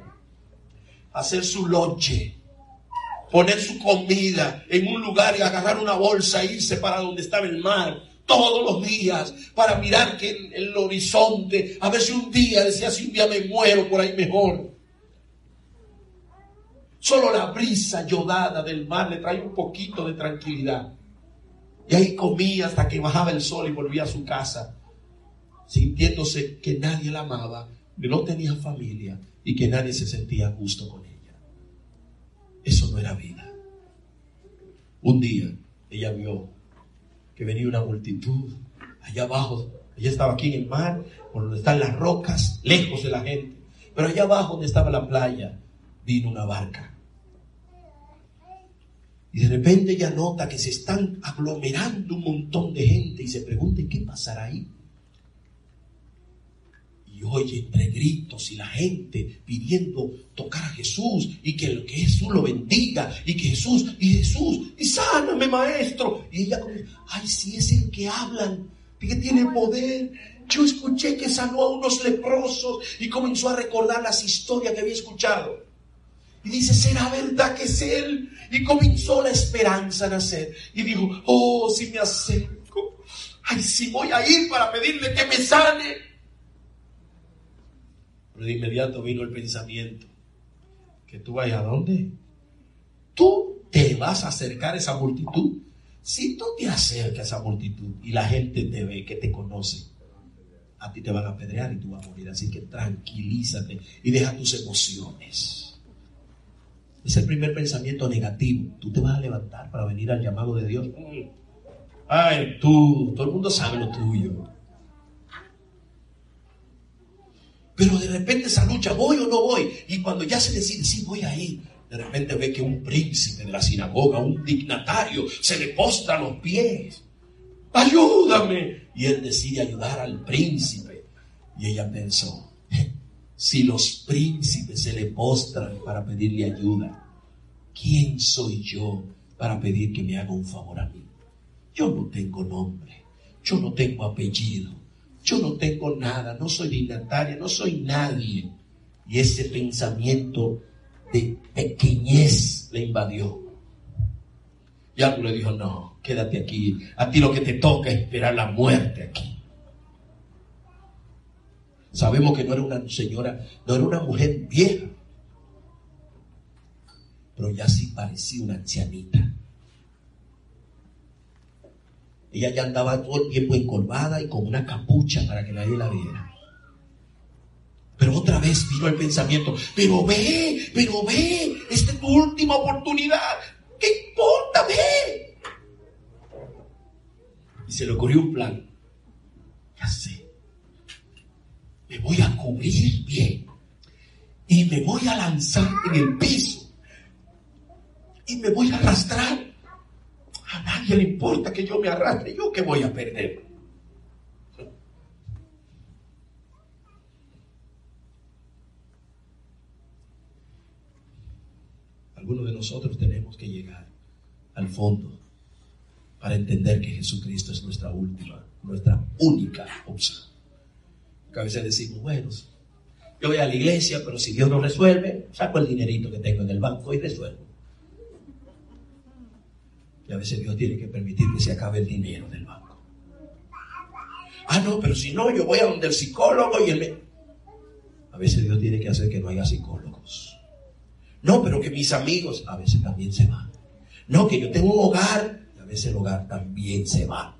Hacer su lonche, poner su comida en un lugar y agarrar una bolsa e irse para donde estaba el mar todos los días para mirar que en el horizonte, a ver si un día, decía, si un día me muero por ahí mejor. Solo la brisa yodada del mar le trae un poquito de tranquilidad. Y ahí comía hasta que bajaba el sol y volvía a su casa, sintiéndose que nadie la amaba, que no tenía familia y que nadie se sentía justo con ella. Eso no era vida. Un día ella vio que venía una multitud allá abajo. Ella estaba aquí en el mar, por donde están las rocas, lejos de la gente. Pero allá abajo donde estaba la playa, vino una barca y de repente ella nota que se están aglomerando un montón de gente y se pregunta, ¿qué pasará ahí? Y oye entre gritos y la gente pidiendo tocar a Jesús y que, Jesús lo bendiga y que Jesús, y Jesús, y sáname maestro. Y ella comienza, ay, si es el que hablan, que tiene poder. Yo escuché que sanó a unos leprosos y comenzó a recordar las historias que había escuchado. Y dice, ¿será verdad que es Él? Y comenzó la esperanza a nacer. Y dijo, oh, si me acerco, ay, si voy a ir para pedirle que me sane. Pero de inmediato vino el pensamiento, que tú vayas a dónde? Tú te vas a acercar a esa multitud. Si tú te acercas a esa multitud y la gente te ve, que te conoce, a ti te van a apedrear y tú vas a morir. Así que tranquilízate y deja tus emociones. Es el primer pensamiento negativo. Tú te vas a levantar para venir al llamado de Dios. Ay, tú, todo el mundo sabe lo tuyo. Pero de repente esa lucha, voy o no voy. Y cuando ya se decide, sí, voy a ir. De repente ve que un príncipe de la sinagoga, un dignatario, se le postra a los pies. Ayúdame. Y él decide ayudar al príncipe. Y ella pensó, si los príncipes se le postran para pedirle ayuda, ¿quién soy yo para pedir que me haga un favor a mí? Yo no tengo nombre, yo no tengo apellido, yo no tengo nada, no soy dignataria, no soy nadie. Y ese pensamiento de pequeñez le invadió. Y algo le dijo, no, quédate aquí, a ti lo que te toca es esperar la muerte aquí. Sabemos que no era una señora, no era una mujer vieja, pero ya sí parecía una ancianita. Ella ya andaba todo el tiempo encorvada y con una capucha para que nadie la viera. Pero otra vez vino el pensamiento, pero ve, pero ve, esta es tu última oportunidad. ¿Qué importa? Ve. se le ocurrió un plan. Ya sé. Me voy a cubrir bien. Y me voy a lanzar en el piso. Y me voy a arrastrar. A nadie le importa que yo me arrastre. ¿Yo qué voy a perder? Algunos de nosotros tenemos que llegar al fondo para entender que Jesucristo es nuestra última, nuestra única opción. A veces decimos, bueno, yo voy a la iglesia, pero si Dios no resuelve, saco el dinerito que tengo en el banco y resuelvo. Y a veces Dios tiene que permitir que se acabe el dinero del banco. Ah, no, pero si no, yo voy a donde el psicólogo y él A veces Dios tiene que hacer que no haya psicólogos. No, pero que mis amigos a veces también se van. No, que yo tengo un hogar ese hogar también se va.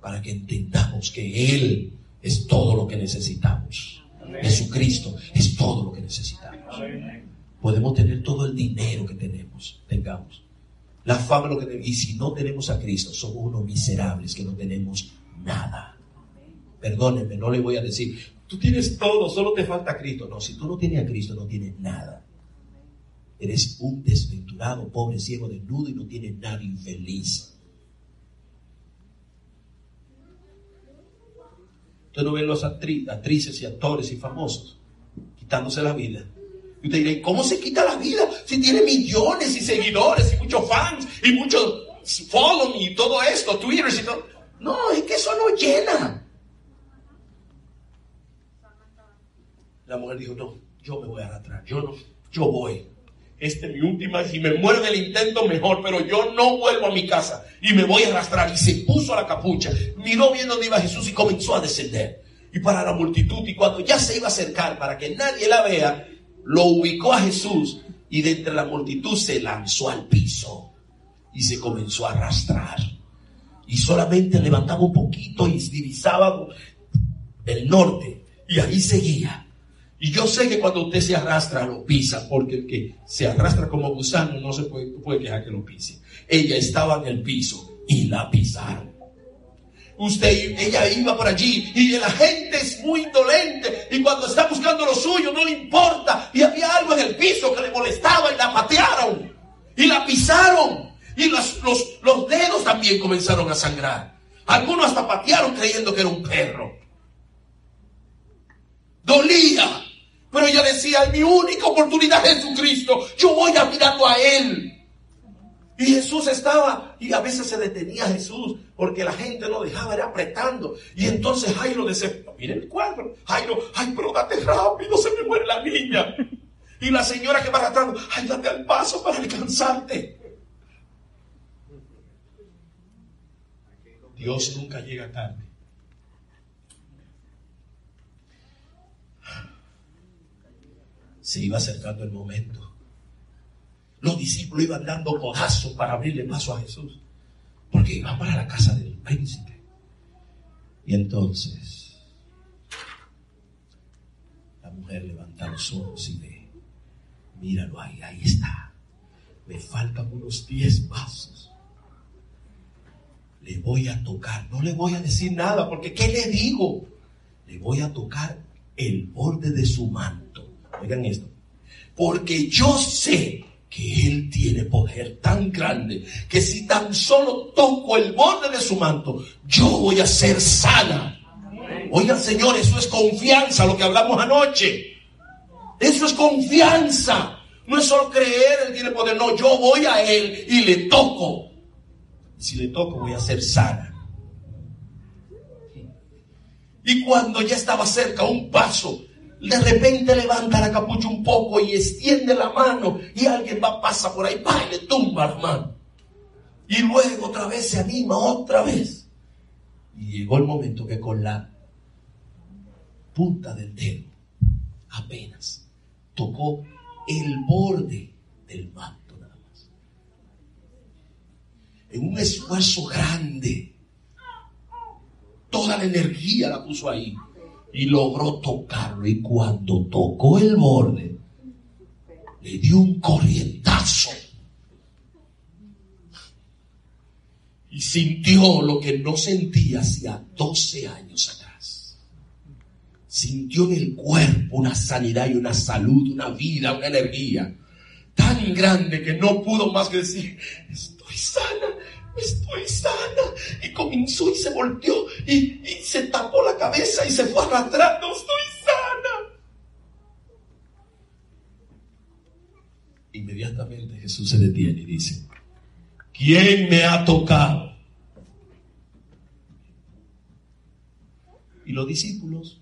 Para que entendamos que Él es todo lo que necesitamos. Jesucristo es todo lo que necesitamos. Podemos tener todo el dinero que tenemos, tengamos. La fama, lo que y si no tenemos a Cristo, somos unos miserables que no tenemos nada. Perdónenme, no le voy a decir, tú tienes todo, solo te falta Cristo. No, si tú no tienes a Cristo, no tienes nada. Eres un desventurado, pobre, ciego, desnudo y no tienes nada infeliz. Usted no ve los actrices y actores y famosos quitándose la vida. Y usted dirá, ¿cómo se quita la vida si tiene millones y seguidores y muchos fans y muchos follow y todo esto, Twitter y todo? No, es que eso no llena. La mujer dijo, no, yo me voy a arrastrar, yo no, yo voy esta es mi última, si me muero el intento mejor, pero yo no vuelvo a mi casa y me voy a arrastrar. Y se puso a la capucha, miró bien dónde iba Jesús y comenzó a descender. Y para la multitud, y cuando ya se iba a acercar para que nadie la vea, lo ubicó a Jesús y de entre la multitud se lanzó al piso y se comenzó a arrastrar. Y solamente levantaba un poquito y divisaba el norte y ahí seguía. Y yo sé que cuando usted se arrastra, lo pisa, porque el que se arrastra como gusano no se puede, puede quejar que lo pise. Ella estaba en el piso y la pisaron. Usted, ella iba por allí y la gente es muy indolente y cuando está buscando lo suyo no le importa y había algo en el piso que le molestaba y la patearon y la pisaron y los, los, los dedos también comenzaron a sangrar. Algunos hasta patearon creyendo que era un perro. Dolía. Pero ella decía, mi única oportunidad es Jesucristo. Yo voy a mirando a Él. Y Jesús estaba, y a veces se detenía Jesús, porque la gente lo dejaba, era apretando. Y entonces Jairo decía, miren el cuadro, Jairo, ay, pero date rápido, se me muere la niña. Y la señora que va arrastrando, ay, date al paso para alcanzarte. Dios nunca llega tarde. Se iba acercando el momento. Los discípulos iban dando codazos para abrirle paso a Jesús, porque iban para la casa del príncipe. Y entonces la mujer levanta los ojos y ve, míralo ahí, ahí está. Me faltan unos diez pasos. Le voy a tocar, no le voy a decir nada, porque ¿qué le digo? Le voy a tocar el borde de su manto Oigan esto. Porque yo sé que Él tiene poder tan grande que si tan solo toco el borde de su manto, yo voy a ser sana. Oigan, Señor, eso es confianza, lo que hablamos anoche. Eso es confianza. No es solo creer, Él tiene poder. No, yo voy a Él y le toco. Si le toco, voy a ser sana. Y cuando ya estaba cerca, un paso, de repente levanta la capucha un poco y extiende la mano y alguien va, pasa por ahí, y le tumba la mano. Y luego otra vez se anima, otra vez. Y llegó el momento que con la punta del dedo apenas tocó el borde del manto nada más. En un esfuerzo grande, toda la energía la puso ahí y logró tocarlo. Y cuando tocó el borde, le dio un corrientazo. y sintió lo que no sentía hacía 12 años atrás. Sintió en el cuerpo una sanidad y una salud, una vida, una energía tan grande que no pudo más que decir, estoy sana, estoy sana. Y comenzó y se volteó y, se tapó la cabeza y se fue arrastrando, estoy sana. Inmediatamente Jesús se detiene y dice, ¿quién me ha tocado? Y los discípulos,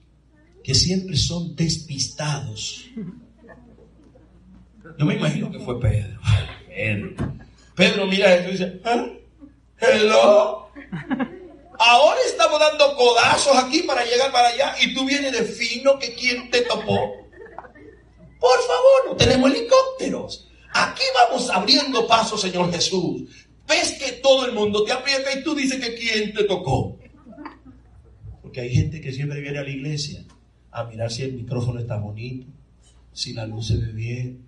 que siempre son despistados, yo me imagino que fue Pedro. Pedro. Pedro mira eso y dice, ¿Eh? Hello. Ahora estamos dando codazos aquí para llegar para allá y tú vienes de fino que quién te topó. Por favor, no tenemos helicópteros. Aquí vamos abriendo paso, Señor Jesús. Ves que todo el mundo te aprieta y tú dices que quién te tocó. Porque hay gente que siempre viene a la iglesia a mirar si el micrófono está bonito, si la luz se ve bien,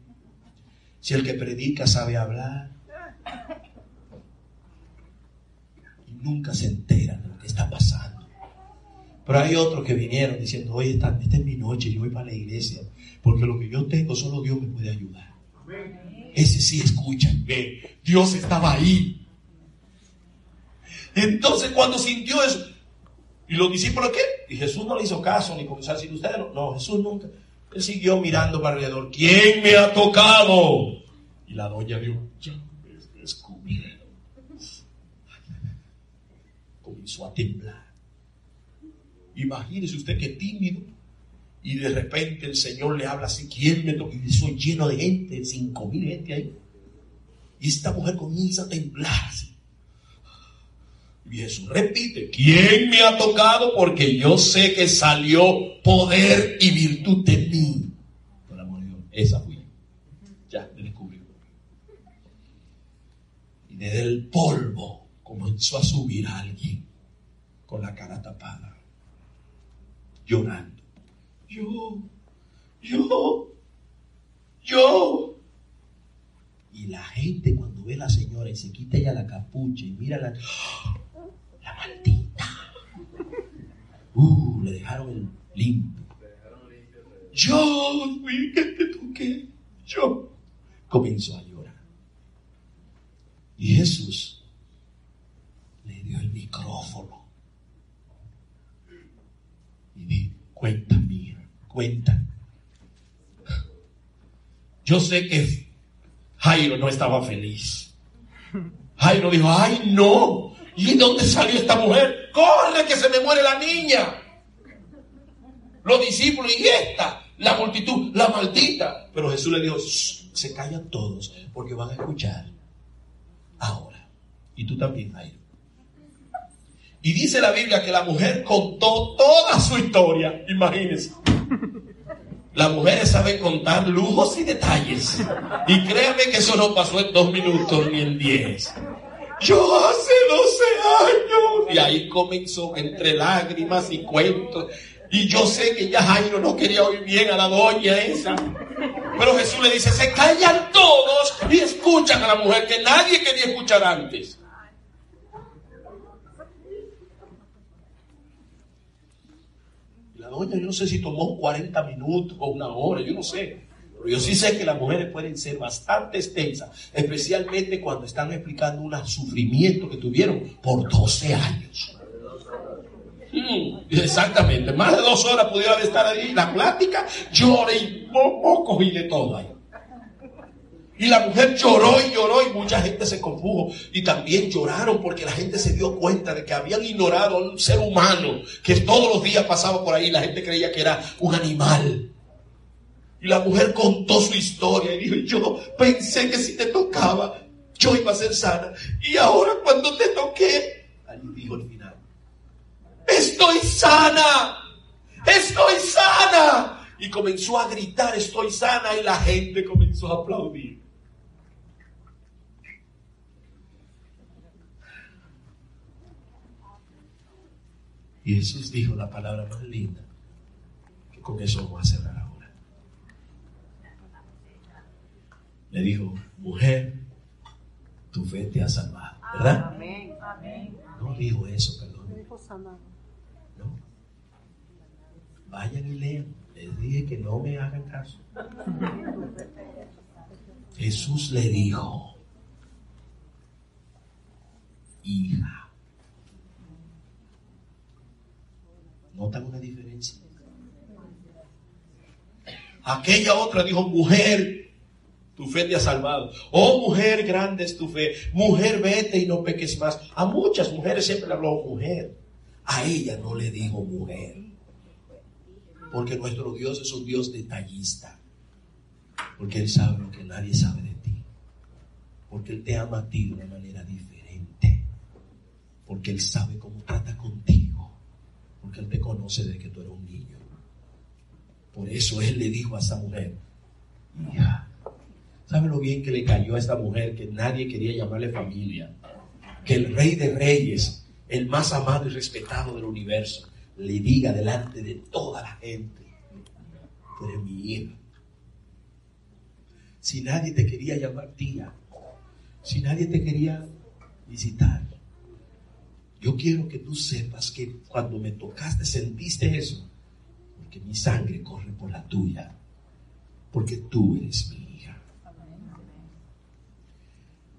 si el que predica sabe hablar. Y nunca se entera de lo que está pasando. Pero hay otros que vinieron diciendo, oye, esta, esta es mi noche, yo voy para la iglesia, porque lo que yo tengo solo Dios me puede ayudar. Ese sí escucha ve, Dios estaba ahí. Entonces cuando sintió eso, y los discípulos, ¿qué? Y Jesús no le hizo caso, ni comenzó a decir, ustedes no, no, Jesús nunca. Él siguió mirando para alrededor. ¿Quién me ha tocado? Y la doña dijo, ya me descubrieron. A temblar. Imagínese usted que tímido. Y de repente el Señor le habla así, ¿quién me toca? Y soy lleno de gente, cinco mil gente ahí. Y esta mujer comienza a temblar así. Y Jesús repite, ¿quién me ha tocado? Porque yo sé que salió poder y virtud de mí. Por amor de Dios, esa fui Ya, me descubrió. Y desde el polvo comenzó a subir a alguien con la cara tapada, llorando. Yo, yo, yo. Y la gente cuando ve a la señora y se quita ya la capucha y mira la la maldita. Uh, le dejaron el limpio. Yo que te toqué. Yo. Comenzó a llorar. Y Jesús le dio el micrófono. Y dijo, cuenta mía, cuenta. Yo sé que Jairo no estaba feliz. Jairo dijo, ay no, ¿Y dónde salió esta mujer? ¡Corre que se me muere la niña! Los discípulos y esta, la multitud, la maldita. Pero Jesús le dijo, se callan todos porque van a escuchar ahora. Y tú también, Jairo. Y dice la Biblia que la mujer contó toda su historia. Imagínense. Las mujeres saben contar lujos y detalles. Y créanme que eso no pasó en dos minutos ni en diez. Yo hace 12 años. Y ahí comenzó entre lágrimas y cuentos. Y yo sé que ya Jairo no quería oír bien a la doña esa. Pero Jesús le dice, se callan todos y escuchan a la mujer que nadie quería escuchar antes. Y la doña, yo no sé si tomó 40 minutos o una hora, yo no sé yo sí sé que las mujeres pueden ser bastante extensas, especialmente cuando están explicando un sufrimiento que tuvieron por 12 años. Mm, exactamente, más de dos horas pudieron estar ahí, la plática, lloré y poco y de todo ahí. Y la mujer lloró y lloró y mucha gente se confuso. Y también lloraron porque la gente se dio cuenta de que habían ignorado a un ser humano que todos los días pasaba por ahí. La gente creía que era un animal. Y la mujer contó su historia y dijo, yo pensé que si te tocaba, yo iba a ser sana. Y ahora cuando te toqué, allí dijo al final, estoy sana, estoy sana. Y comenzó a gritar, estoy sana, y la gente comenzó a aplaudir. Y Jesús dijo la palabra más linda, que con eso vamos a cerrar ahora. Le dijo, mujer, tu fe te ha salvado. ¿Verdad? Amén. Amén. No dijo eso, perdón. No. Vayan y lean. Les dije que no me hagan caso. Jesús le dijo, hija. ¿Notan una diferencia? Aquella otra dijo, mujer, tu fe te ha salvado. Oh mujer, grande es tu fe. Mujer, vete y no peques más. A muchas mujeres siempre le habló mujer. A ella no le dijo mujer. Porque nuestro Dios es un Dios detallista. Porque Él sabe lo que nadie sabe de ti. Porque Él te ama a ti de una manera diferente. Porque Él sabe cómo trata contigo. Porque Él te conoce desde que tú eres un niño. Por eso Él le dijo a esa mujer, hija, ¿sabe lo bien que le cayó a esta mujer que nadie quería llamarle familia? Que el rey de reyes, el más amado y respetado del universo, le diga delante de toda la gente, tú eres mi hija. Si nadie te quería llamar tía, si nadie te quería visitar, yo quiero que tú sepas que cuando me tocaste sentiste eso, porque mi sangre corre por la tuya, porque tú eres mi hija.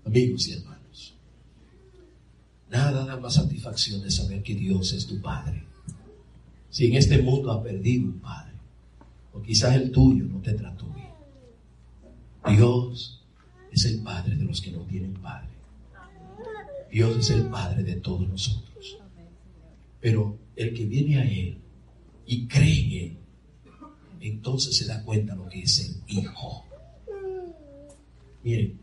Amigos y hermanos, nada da más satisfacción de saber que Dios es tu Padre. Si en este mundo ha perdido un Padre, o quizás el tuyo no te trató bien, Dios es el Padre de los que no tienen Padre. Dios es el Padre de todos nosotros. Pero el que viene a Él y cree en Él, entonces se da cuenta lo que es el Hijo. Miren,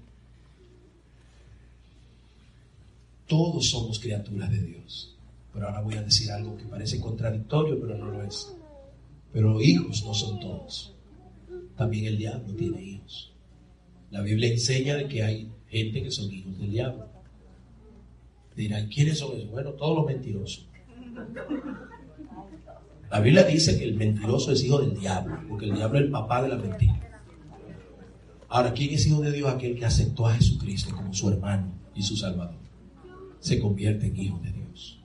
todos somos criaturas de Dios. Pero ahora voy a decir algo que parece contradictorio, pero no lo es. Pero hijos no son todos. También el diablo tiene hijos. La Biblia enseña de que hay gente que son hijos del diablo. Dirán, ¿quiénes son esos? Bueno, todos los mentirosos. La Biblia dice que el mentiroso es hijo del diablo, porque el diablo es el papá de la mentira. Ahora, ¿quién es hijo de Dios? Aquel que aceptó a Jesucristo como su hermano y su salvador. Se convierte en hijo de Dios.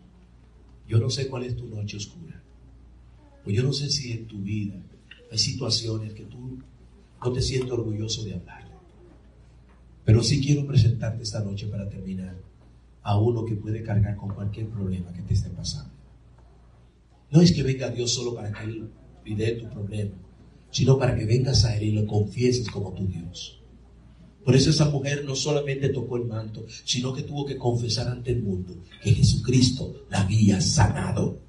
Yo no sé cuál es tu noche oscura. O yo no sé si en tu vida hay situaciones que tú no te sientes orgulloso de hablar. Pero sí quiero presentarte esta noche para terminar a uno que puede cargar con cualquier problema que te esté pasando. No es que venga Dios solo para que Él pide tu problema, sino para que vengas a Él y lo confieses como tu Dios. Por eso esa mujer no solamente tocó el manto, sino que tuvo que confesar ante el mundo que Jesucristo la había sanado.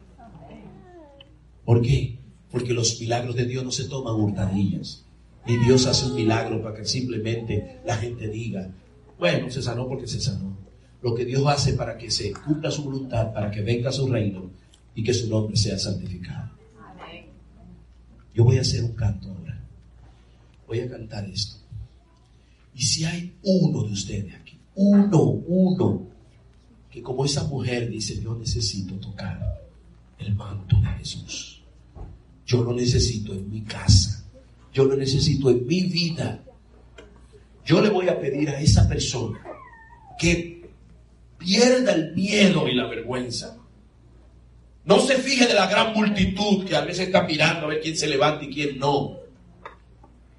¿Por qué? Porque los milagros de Dios no se toman hurtadillas. Y Dios hace un milagro para que simplemente la gente diga, bueno, se sanó porque se sanó. Lo que Dios hace para que se cumpla su voluntad, para que venga su reino y que su nombre sea santificado. Yo voy a hacer un canto ahora. Voy a cantar esto. Y si hay uno de ustedes aquí, uno, uno, que como esa mujer dice, yo necesito tocar el manto de Jesús. Yo lo necesito en mi casa. Yo lo necesito en mi vida. Yo le voy a pedir a esa persona que pierda el miedo y la vergüenza. No se fije de la gran multitud que a veces está mirando a ver quién se levanta y quién no.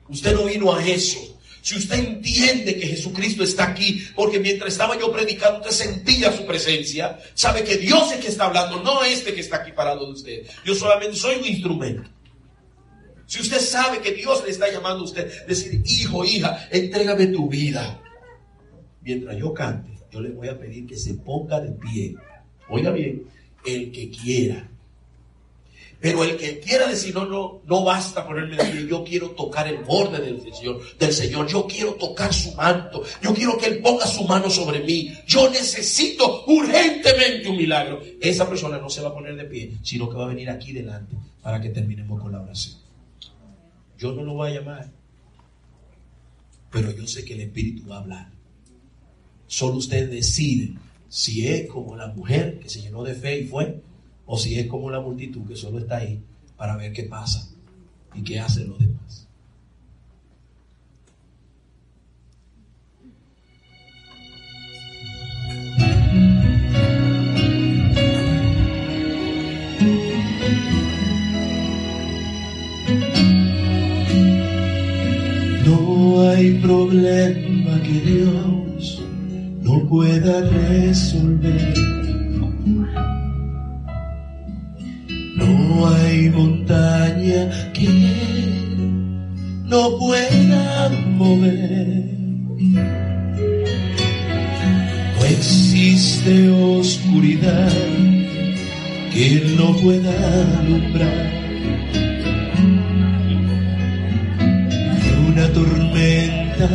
Usted no vino a eso. Si usted entiende que Jesucristo está aquí, porque mientras estaba yo predicando, usted sentía su presencia, sabe que Dios es que está hablando, no este que está aquí parado de usted. Yo solamente soy un instrumento. Si usted sabe que Dios le está llamando a usted, decir, hijo, hija, entrégame tu vida. Mientras yo cante, yo le voy a pedir que se ponga de pie. Oiga bien, el que quiera. Pero el que quiera decir, no, no, no basta ponerme de pie, yo quiero tocar el borde del Señor, del Señor, yo quiero tocar su manto, yo quiero que Él ponga su mano sobre mí, yo necesito urgentemente un milagro. Esa persona no se va a poner de pie, sino que va a venir aquí delante para que terminemos con la oración. Yo no lo voy a llamar, pero yo sé que el Espíritu va a hablar. Solo usted decide si es como la mujer que se llenó de fe y fue, o si es como la multitud que solo está ahí para ver qué pasa y qué hacen los demás. No hay problema que Dios no pueda resolver. No hay montaña que no pueda mover. No existe oscuridad que no pueda alumbrar. una tormenta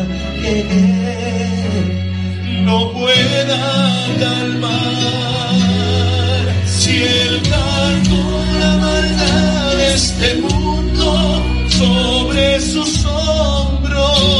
que no pueda calmar. Si Él cargó la maldad de este mundo sobre sus hombros,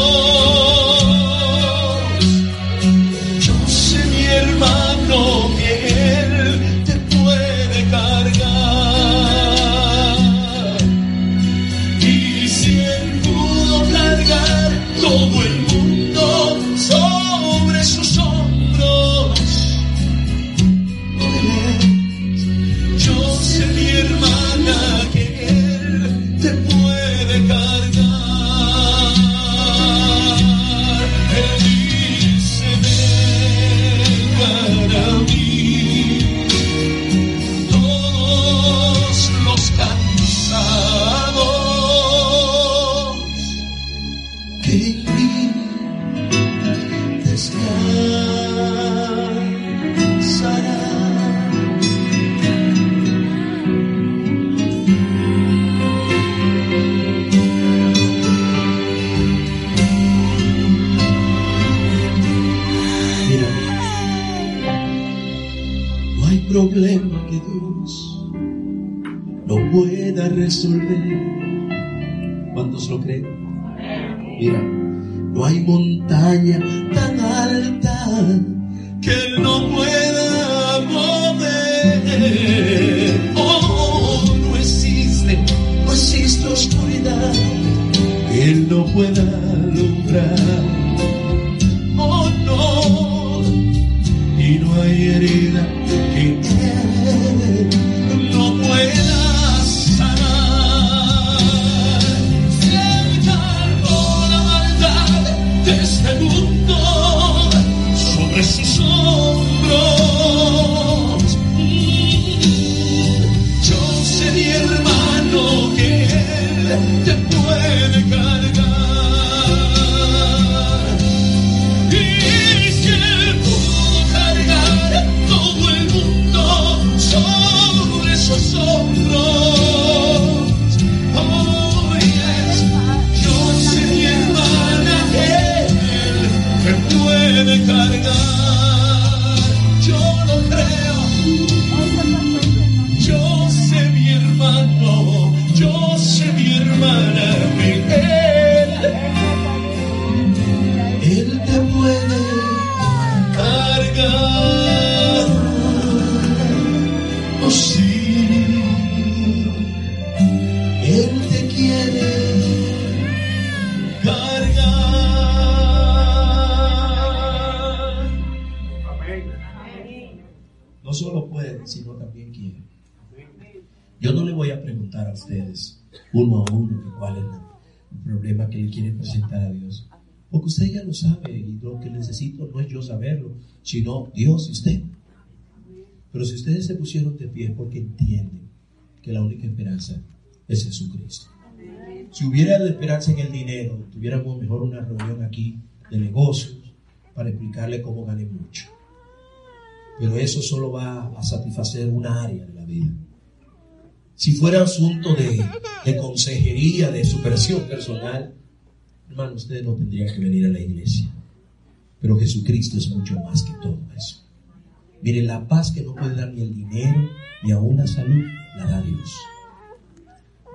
a Dios. Porque usted ya lo sabe y lo que necesito no es yo saberlo, sino Dios y usted. Pero si ustedes se pusieron de pie es porque entienden que la única esperanza es Jesucristo. Si hubiera la esperanza en el dinero, tuviéramos mejor una reunión aquí de negocios para explicarle cómo gané mucho. Pero eso solo va a satisfacer una área de la vida. Si fuera asunto de, de consejería, de superación personal, hermano, ustedes no tendrían que venir a la iglesia. Pero Jesucristo es mucho más que todo eso. Miren, la paz que no puede dar ni el dinero, ni aún la salud, la da Dios.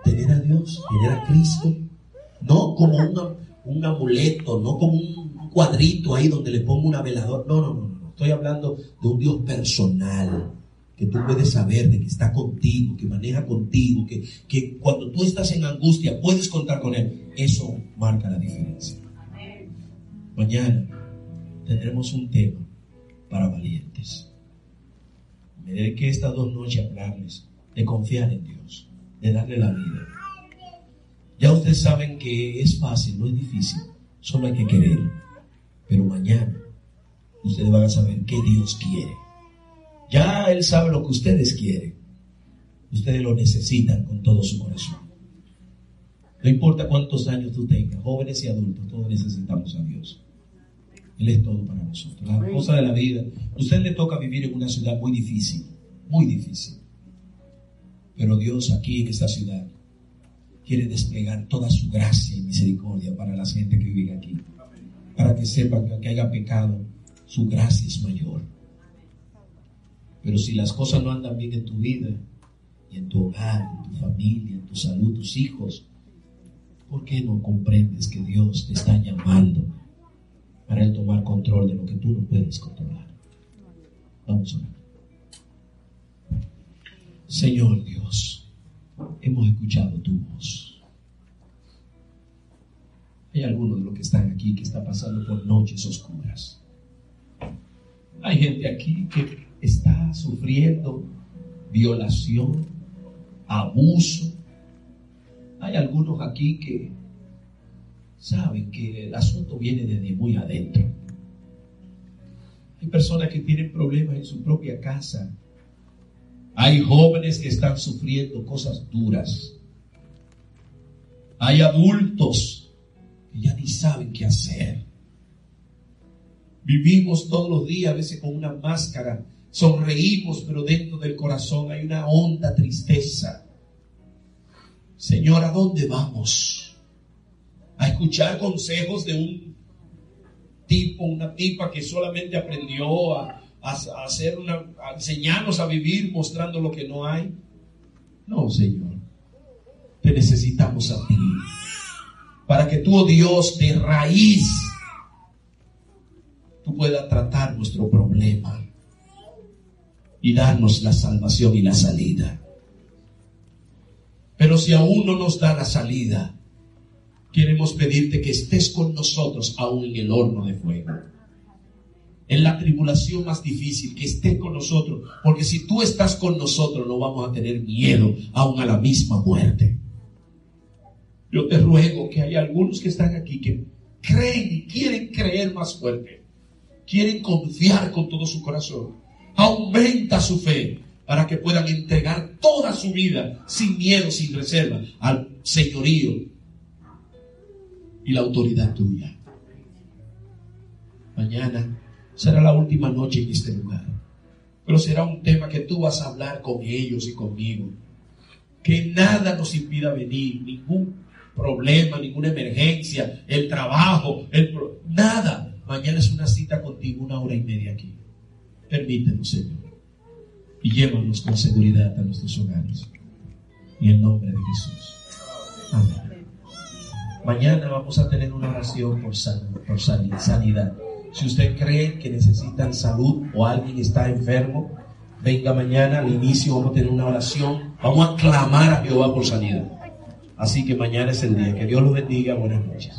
Tener a Dios, tener a Cristo, no como un amuleto, no como un cuadrito ahí donde le pongo una veladora. No, no, no, no. Estoy hablando de un Dios personal, que tú puedes saber de que está contigo, que maneja contigo, que, que cuando tú estás en angustia puedes contar con Él. Eso marca la diferencia. Mañana tendremos un tema para valientes. Me dediqué estas dos noches a hablarles de confiar en Dios, de darle la vida. Ya ustedes saben que es fácil, no es difícil, Solo hay que querer. Pero mañana ustedes van a saber qué Dios quiere. Ya Él sabe lo que ustedes quieren. Ustedes lo necesitan con todo su corazón. No importa cuántos años tú tengas, jóvenes y adultos, todos necesitamos a Dios. Él es todo para nosotros. La cosa de la vida. A usted le toca vivir en una ciudad muy difícil, muy difícil. Pero Dios aquí en esta ciudad quiere desplegar toda su gracia y misericordia para la gente que vive aquí. Para que sepan que aunque haya pecado, su gracia es mayor. Pero si las cosas no andan bien en tu vida, y en tu hogar, en tu familia, en tu salud, tus hijos, ¿por qué no comprendes que Dios te está llamando para él tomar control de lo que tú no puedes controlar? Vamos a ver. Señor Dios, hemos escuchado tu voz. Hay algunos de los que están aquí que están pasando por noches oscuras. Hay gente aquí que está sufriendo violación, abuso. Hay algunos aquí que saben que el asunto viene desde muy adentro. Hay personas que tienen problemas en su propia casa. Hay jóvenes que están sufriendo cosas duras. Hay adultos que ya ni saben qué hacer. Vivimos todos los días a veces con una máscara sonreímos, pero dentro del corazón hay una honda tristeza. Señor, ¿a dónde vamos? A escuchar consejos de un tipo, una tipa que solamente aprendió a, hacer una, a enseñarnos a vivir mostrando lo que no hay. No, Señor. Te necesitamos a ti. Para que tú, oh Dios, de raíz, tú puedas tratar nuestro problema y darnos la salvación y la salida. Pero si aún no nos da la salida, queremos pedirte que estés con nosotros aún en el horno de fuego. En la tribulación más difícil, que estés con nosotros. Porque si tú estás con nosotros, no vamos a tener miedo aún a la misma muerte. Yo te ruego que hay algunos que están aquí que creen y quieren creer más fuerte. Quieren confiar con todo su corazón aumenta su fe para que puedan entregar toda su vida sin miedo, sin reserva al señorío y la autoridad tuya. Mañana será la última noche en este lugar, pero será un tema que tú vas a hablar con ellos y conmigo. Que nada nos impida venir, ningún problema, ninguna emergencia, el trabajo, el nada. Mañana es una cita contigo, una hora y media aquí. Permítenos, Señor. Y llévanos con seguridad a nuestros hogares. En el nombre de Jesús. Amén. Mañana vamos a tener una oración por, por sanidad. Si usted cree que necesitan salud o alguien está enfermo, venga mañana al inicio, vamos a tener una oración. Vamos a clamar a Jehová por sanidad. Así que mañana es el día. Que Dios los bendiga. Buenas noches.